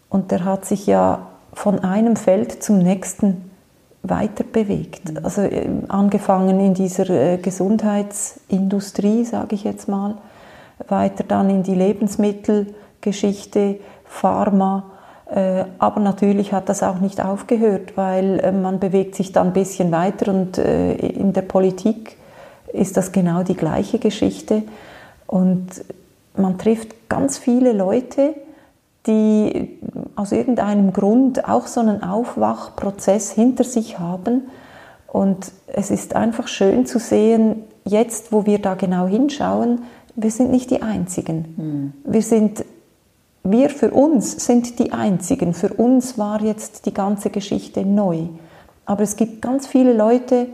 Und der hat sich ja von einem Feld zum nächsten weiter bewegt. Mhm. Also äh, angefangen in dieser äh, Gesundheitsindustrie, sage ich jetzt mal, weiter dann in die Lebensmittelgeschichte, Pharma, aber natürlich hat das auch nicht aufgehört, weil äh, man bewegt sich dann ein bisschen weiter und äh, in der Politik ist das genau die gleiche Geschichte. Und man trifft ganz viele Leute, die aus irgendeinem Grund auch so einen Aufwachprozess hinter sich haben. Und es ist einfach schön zu sehen, jetzt, wo wir da genau hinschauen, wir sind nicht die Einzigen. Mhm. Wir sind wir für uns sind die Einzigen. Für uns war jetzt die ganze Geschichte neu. Aber es gibt ganz viele Leute,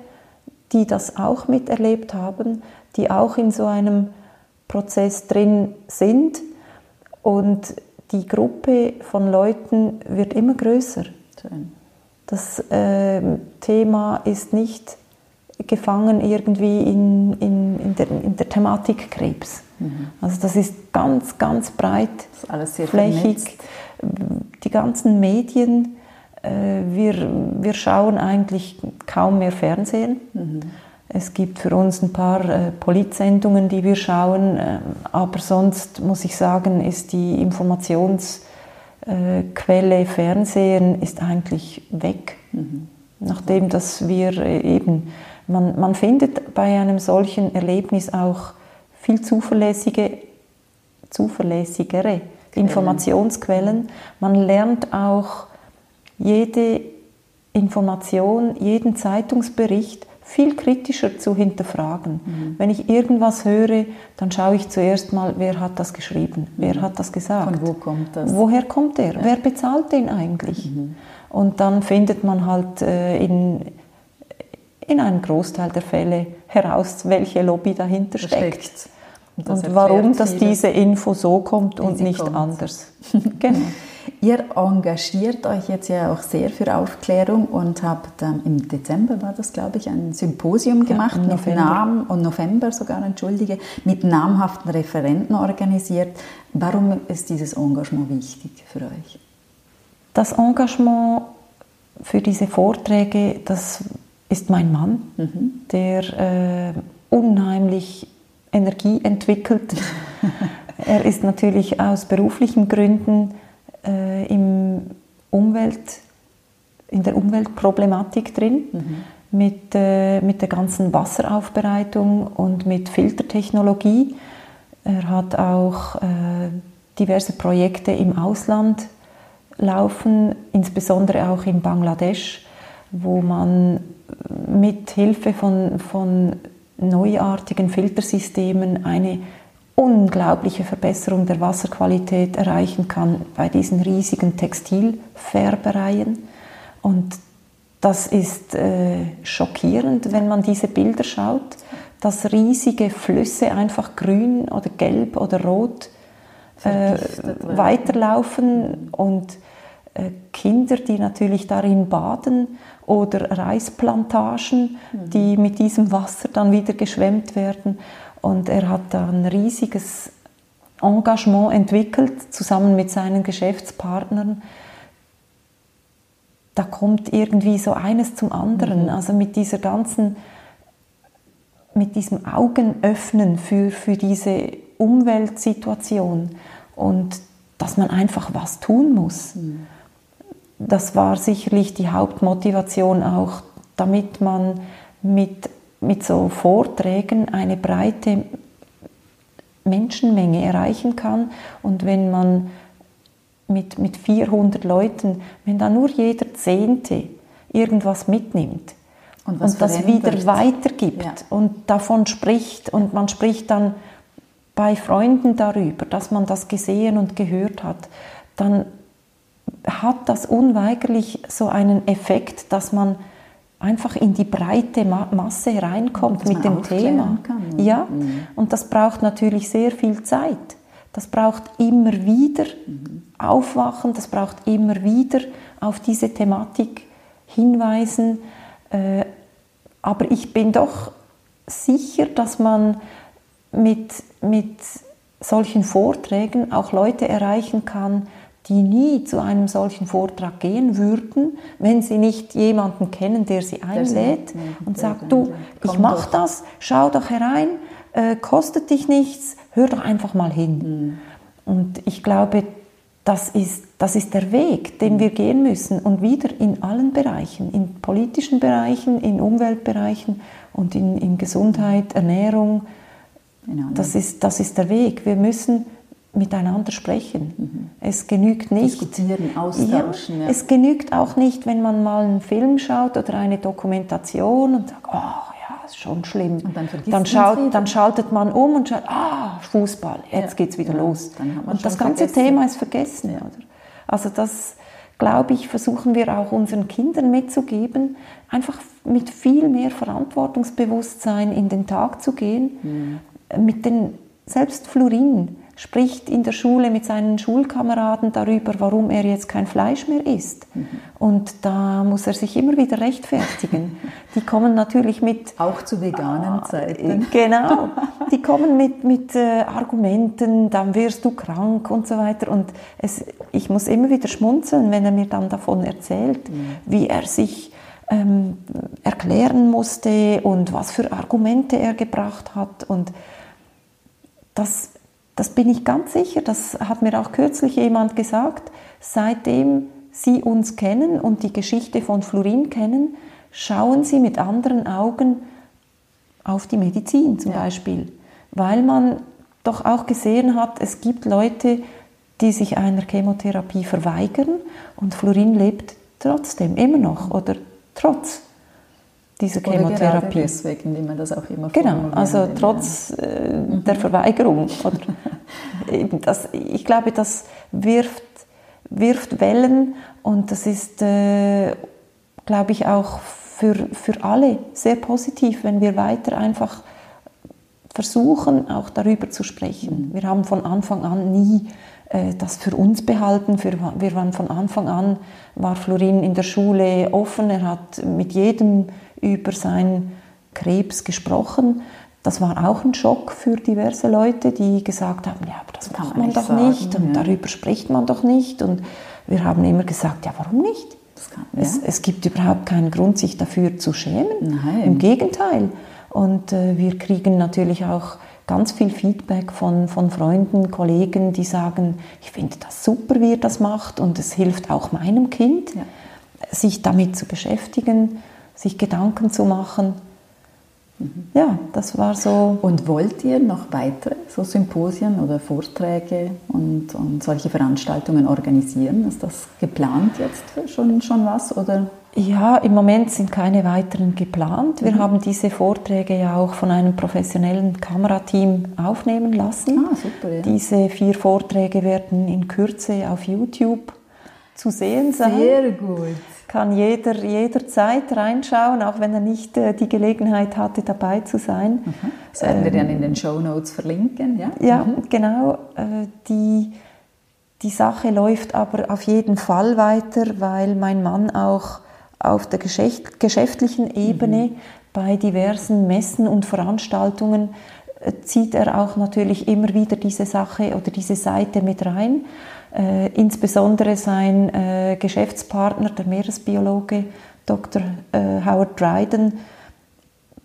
die das auch miterlebt haben, die auch in so einem Prozess drin sind. Und die Gruppe von Leuten wird immer größer. Das äh, Thema ist nicht gefangen irgendwie in, in, in, der, in der Thematik Krebs. Mhm. Also das ist ganz, ganz breit, das ist alles sehr flächig. Vernetzt. Die ganzen Medien, äh, wir, wir schauen eigentlich kaum mehr Fernsehen. Mhm. Es gibt für uns ein paar äh, Politsendungen, die wir schauen, äh, aber sonst muss ich sagen, ist die Informationsquelle Fernsehen ist eigentlich weg. Mhm. Nachdem dass wir äh, eben, man, man findet bei einem solchen Erlebnis auch viel zuverlässige, zuverlässigere Informationsquellen. Man lernt auch jede Information, jeden Zeitungsbericht viel kritischer zu hinterfragen. Mhm. Wenn ich irgendwas höre, dann schaue ich zuerst mal, wer hat das geschrieben, mhm. wer hat das gesagt. Von wo kommt das? Woher kommt der? Ja. Wer bezahlt den eigentlich? Mhm. Und dann findet man halt äh, in, in einem Großteil der Fälle heraus, welche Lobby dahinter steckt. Steckt. Und, warum dass diese Info so kommt und nicht kommt. anders. genau. Ihr engagiert euch jetzt ja auch sehr für Aufklärung und habt ähm, im Dezember war das, glaube ich, ein Symposium gemacht ja, mit Namen und November sogar, entschuldige, mit namhaften Referenten organisiert. Warum ist dieses Engagement wichtig für euch? Das Engagement für diese Vorträge, das ist mein Mann, mhm. der äh, unheimlich Energie entwickelt. er ist natürlich aus beruflichen Gründen äh, im Umwelt, in der Umweltproblematik drin, mhm. mit, äh, mit der ganzen Wasseraufbereitung und mit Filtertechnologie. Er hat auch äh, diverse Projekte im Ausland laufen, insbesondere auch in Bangladesch, wo man mit Hilfe von, von neuartigen Filtersystemen eine unglaubliche Verbesserung der Wasserqualität erreichen kann bei diesen riesigen Textilfärbereien. Und das ist äh, schockierend, wenn man diese Bilder schaut, dass riesige Flüsse einfach grün oder gelb oder rot äh, weiterlaufen und Kinder, die natürlich darin baden oder Reisplantagen, mhm. die mit diesem Wasser dann wieder geschwemmt werden. Und er hat da ein riesiges Engagement entwickelt, zusammen mit seinen Geschäftspartnern. Da kommt irgendwie so eines zum anderen. Mhm. Also mit dieser ganzen, mit diesem Augenöffnen für, für diese Umweltsituation und dass man einfach was tun muss. Mhm. Das war sicherlich die Hauptmotivation auch, damit man mit mit so Vorträgen eine breite Menschenmenge erreichen kann. Und wenn man mit, mit 400 Leuten, wenn da nur jeder Zehnte irgendwas mitnimmt und, und das wieder weitergibt ja. und davon spricht und man spricht dann bei Freunden darüber, dass man das gesehen und gehört hat, dann hat das unweigerlich so einen Effekt, dass man einfach in die breite Masse reinkommt mit dem Thema. Kann. Ja, mhm. und das braucht natürlich sehr viel Zeit. Das braucht immer wieder mhm. Aufwachen, das braucht immer wieder auf diese Thematik hinweisen. Äh, aber ich bin doch sicher, dass man mit, mit solchen Vorträgen auch Leute erreichen kann, die nie zu einem solchen Vortrag gehen würden, wenn sie nicht jemanden kennen, der sie einlädt und sagt, du, ich mache das, schau doch herein, äh, kostet dich nichts, hör doch einfach mal hin. Mhm. Und ich glaube, das ist, das ist der Weg, den wir gehen müssen und wieder in allen Bereichen, in politischen Bereichen, in Umweltbereichen und in, in Gesundheit, Ernährung. Das ist, das ist der Weg. Wir müssen miteinander sprechen. Mhm. Es genügt nicht. Diskutieren, austauschen. Ja, ja. Es genügt auch nicht, wenn man mal einen Film schaut oder eine Dokumentation und sagt, oh ja, ist schon schlimm. Und dann, dann, schaut, dann schaltet man um und schaut, ah, Fußball, jetzt ja. geht's wieder los. und das ganze vergessen. Thema ist vergessen. Oder? Also das, glaube ich, versuchen wir auch unseren Kindern mitzugeben, einfach mit viel mehr Verantwortungsbewusstsein in den Tag zu gehen, mhm. mit den, selbst Florin, spricht in der Schule mit seinen Schulkameraden darüber, warum er jetzt kein Fleisch mehr isst. Mhm. Und da muss er sich immer wieder rechtfertigen. Die kommen natürlich mit... Auch zu veganen ah, Zeiten. Genau. Die kommen mit, mit äh, Argumenten, dann wirst du krank und so weiter. Und es, ich muss immer wieder schmunzeln, wenn er mir dann davon erzählt, mhm. wie er sich ähm, erklären musste und was für Argumente er gebracht hat. Und das das bin ich ganz sicher, das hat mir auch kürzlich jemand gesagt, seitdem Sie uns kennen und die Geschichte von Florin kennen, schauen Sie mit anderen Augen auf die Medizin zum ja. Beispiel, weil man doch auch gesehen hat, es gibt Leute, die sich einer Chemotherapie verweigern und Florin lebt trotzdem immer noch oder trotz dieser Chemotherapie. deswegen, man das auch immer Genau, also trotz äh, mhm. der Verweigerung. Oder das, ich glaube, das wirft, wirft Wellen und das ist, äh, glaube ich, auch für, für alle sehr positiv, wenn wir weiter einfach versuchen, auch darüber zu sprechen. Mhm. Wir haben von Anfang an nie äh, das für uns behalten. Wir, wir waren von Anfang an, war Florin in der Schule offen, er hat mit jedem über seinen Krebs gesprochen. Das war auch ein Schock für diverse Leute, die gesagt haben, ja, aber das macht man, man doch sagen, nicht und ja. darüber spricht man doch nicht. Und wir haben immer gesagt, ja, warum nicht? Kann, ja. es, es, gibt überhaupt keinen Grund, sich dafür zu schämen. Nein. Im Gegenteil. Und äh, wir kriegen natürlich auch ganz viel Feedback von, von Freunden, Kollegen, die sagen, ich finde das super, wie er das macht und es hilft auch meinem Kind, ja. sich damit zu beschäftigen, sich Gedanken zu machen. Mhm. Ja, das war so. Und wollt ihr noch weitere so Symposien oder Vorträge und, und solche Veranstaltungen organisieren? Ist das geplant jetzt schon, schon was? Oder? Ja, im Moment sind keine weiteren geplant. Wir mhm. haben diese Vorträge ja auch von einem professionellen Kamerateam aufnehmen lassen. Ah, super, ja. Diese vier Vorträge werden in Kürze auf YouTube zu sehen sein. Sehr gut. Kann jeder jederzeit reinschauen, auch wenn er nicht äh, die Gelegenheit hatte, dabei zu sein. Mhm. Das werden wir dann in den Show Notes verlinken, ja? Ja, mhm. genau. Äh, die, die Sache läuft aber auf jeden Fall weiter, weil mein Mann auch auf der geschäftlichen Ebene mhm. bei diversen Messen und Veranstaltungen äh, zieht er auch natürlich immer wieder diese Sache oder diese Seite mit rein. Äh, insbesondere sein äh, Geschäftspartner, der Meeresbiologe Dr. Äh, Howard Dryden,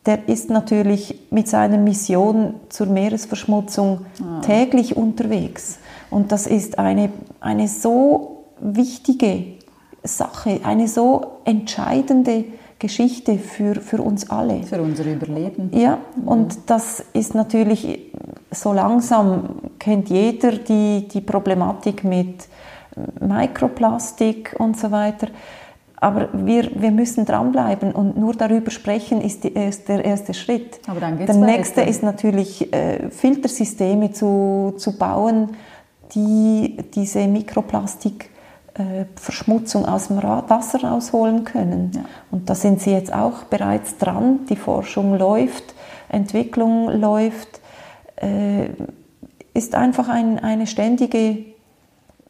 der ist natürlich mit seiner Mission zur Meeresverschmutzung ah. täglich unterwegs. Und das ist eine, eine so wichtige Sache, eine so entscheidende Geschichte für, für uns alle. Für unser Überleben. Ja, und das ist natürlich, so langsam kennt jeder die, die Problematik mit Mikroplastik und so weiter. Aber wir, wir müssen dranbleiben und nur darüber sprechen ist, die, ist der erste Schritt. Aber dann geht's der nächste ist natürlich, äh, Filtersysteme zu, zu bauen, die diese Mikroplastik Verschmutzung aus dem Wasser rausholen können. Ja. Und da sind sie jetzt auch bereits dran. Die Forschung läuft, Entwicklung läuft. Äh, ist einfach ein, eine ständige,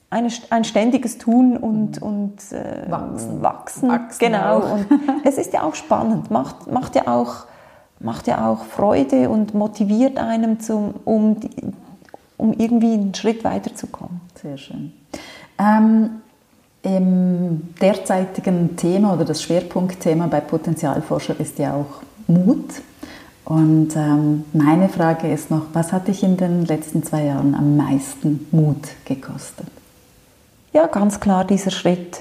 eine, ein ständiges Tun und, und äh, wachsen. wachsen. wachsen. Genau. Und es ist ja auch spannend, macht, macht, ja auch, macht ja auch Freude und motiviert einem, zum, um, um irgendwie einen Schritt weiterzukommen. Sehr schön. Ähm, im derzeitigen Thema oder das Schwerpunktthema bei Potenzialforscher ist ja auch Mut. Und ähm, meine Frage ist noch, was hat dich in den letzten zwei Jahren am meisten Mut gekostet? Ja, ganz klar dieser Schritt,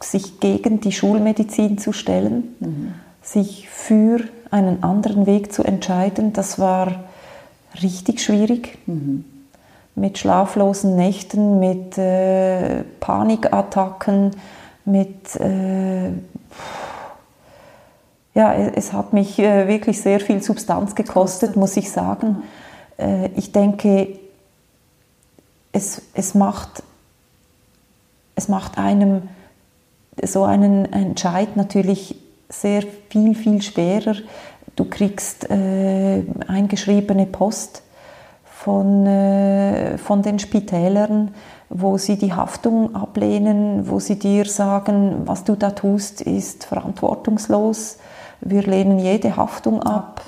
sich gegen die Schulmedizin zu stellen, mhm. sich für einen anderen Weg zu entscheiden, das war richtig schwierig. Mhm mit schlaflosen Nächten, mit äh, Panikattacken, mit... Äh, ja, es hat mich äh, wirklich sehr viel Substanz gekostet, muss ich sagen. Äh, ich denke, es, es, macht, es macht einem so einen Entscheid natürlich sehr viel, viel schwerer. Du kriegst äh, eingeschriebene Post von, äh, von den Spitälern, wo sie die Haftung ablehnen, wo sie dir sagen, was du da tust, ist verantwortungslos. Wir lehnen jede Haftung ab.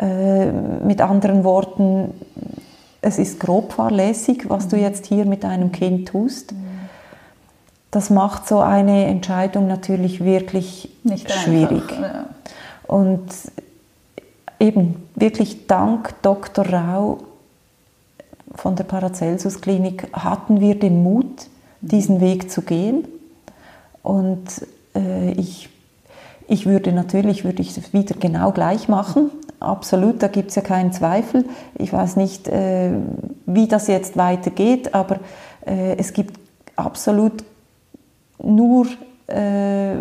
Äh, mit anderen Worten, es ist grob fahrlässig, was du mhm. jetzt hier mit deinem Kind tust. Mhm. Das macht so eine Entscheidung natürlich wirklich Nicht schwierig. Einfach, ja. Und eben wirklich dank Dr. Rau von der Paracelsus Klinik hatten wir den Mut, diesen Weg zu gehen. Und äh, ich, ich würde natürlich würde ich wieder genau gleich machen. Absolut, da gibt es ja keinen Zweifel. Ich weiß nicht, äh, wie das jetzt weitergeht, aber äh, es gibt absolut nur äh,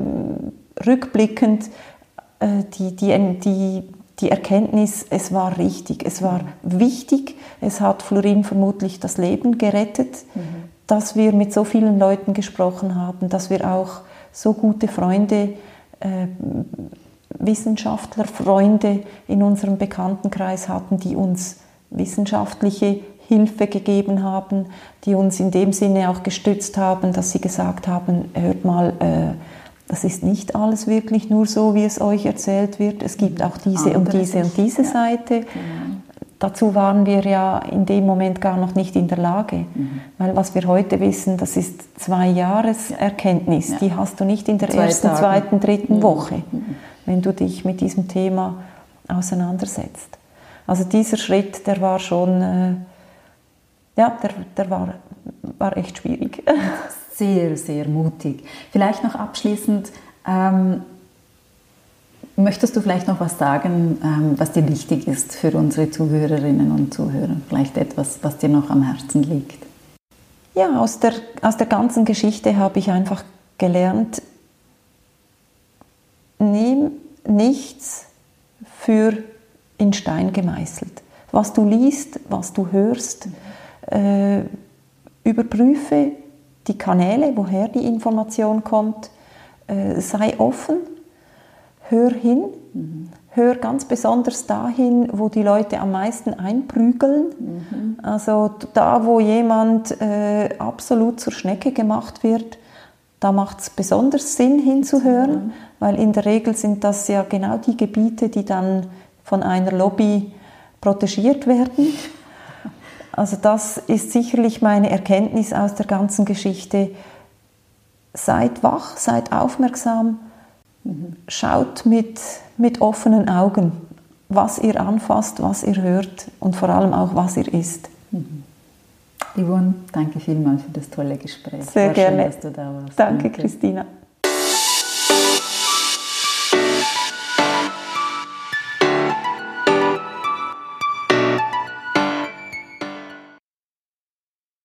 rückblickend äh, die, die, die die Erkenntnis, es war richtig, es war wichtig, es hat Florin vermutlich das Leben gerettet, mhm. dass wir mit so vielen Leuten gesprochen haben, dass wir auch so gute Freunde, äh, Wissenschaftler, Freunde in unserem Bekanntenkreis hatten, die uns wissenschaftliche Hilfe gegeben haben, die uns in dem Sinne auch gestützt haben, dass sie gesagt haben, hört mal, äh, das ist nicht alles wirklich nur so, wie es euch erzählt wird. Es gibt auch diese Andere und diese und diese Seite. Genau. Dazu waren wir ja in dem Moment gar noch nicht in der Lage. Mhm. Weil was wir heute wissen, das ist zwei Jahreserkenntnis. Ja. Die hast du nicht in der zwei ersten, Tagen. zweiten, dritten mhm. Woche, mhm. wenn du dich mit diesem Thema auseinandersetzt. Also dieser Schritt, der war schon, äh, ja, der, der war, war echt schwierig. Sehr, sehr mutig. Vielleicht noch abschließend, ähm, möchtest du vielleicht noch was sagen, ähm, was dir wichtig ist für unsere Zuhörerinnen und Zuhörer? Vielleicht etwas, was dir noch am Herzen liegt? Ja, aus der, aus der ganzen Geschichte habe ich einfach gelernt, nimm nichts für in Stein gemeißelt. Was du liest, was du hörst, äh, überprüfe die Kanäle, woher die Information kommt, äh, sei offen, hör hin, mhm. hör ganz besonders dahin, wo die Leute am meisten einprügeln. Mhm. Also da, wo jemand äh, absolut zur Schnecke gemacht wird, da macht es besonders Sinn hinzuhören, mhm. weil in der Regel sind das ja genau die Gebiete, die dann von einer Lobby protegiert werden. Also das ist sicherlich meine Erkenntnis aus der ganzen Geschichte. Seid wach, seid aufmerksam, schaut mit, mit offenen Augen, was ihr anfasst, was ihr hört und vor allem auch, was ihr isst. Mhm. Yvonne, danke vielmals für das tolle Gespräch. Sehr War gerne. Schön, dass du da warst. Danke, danke. Christina.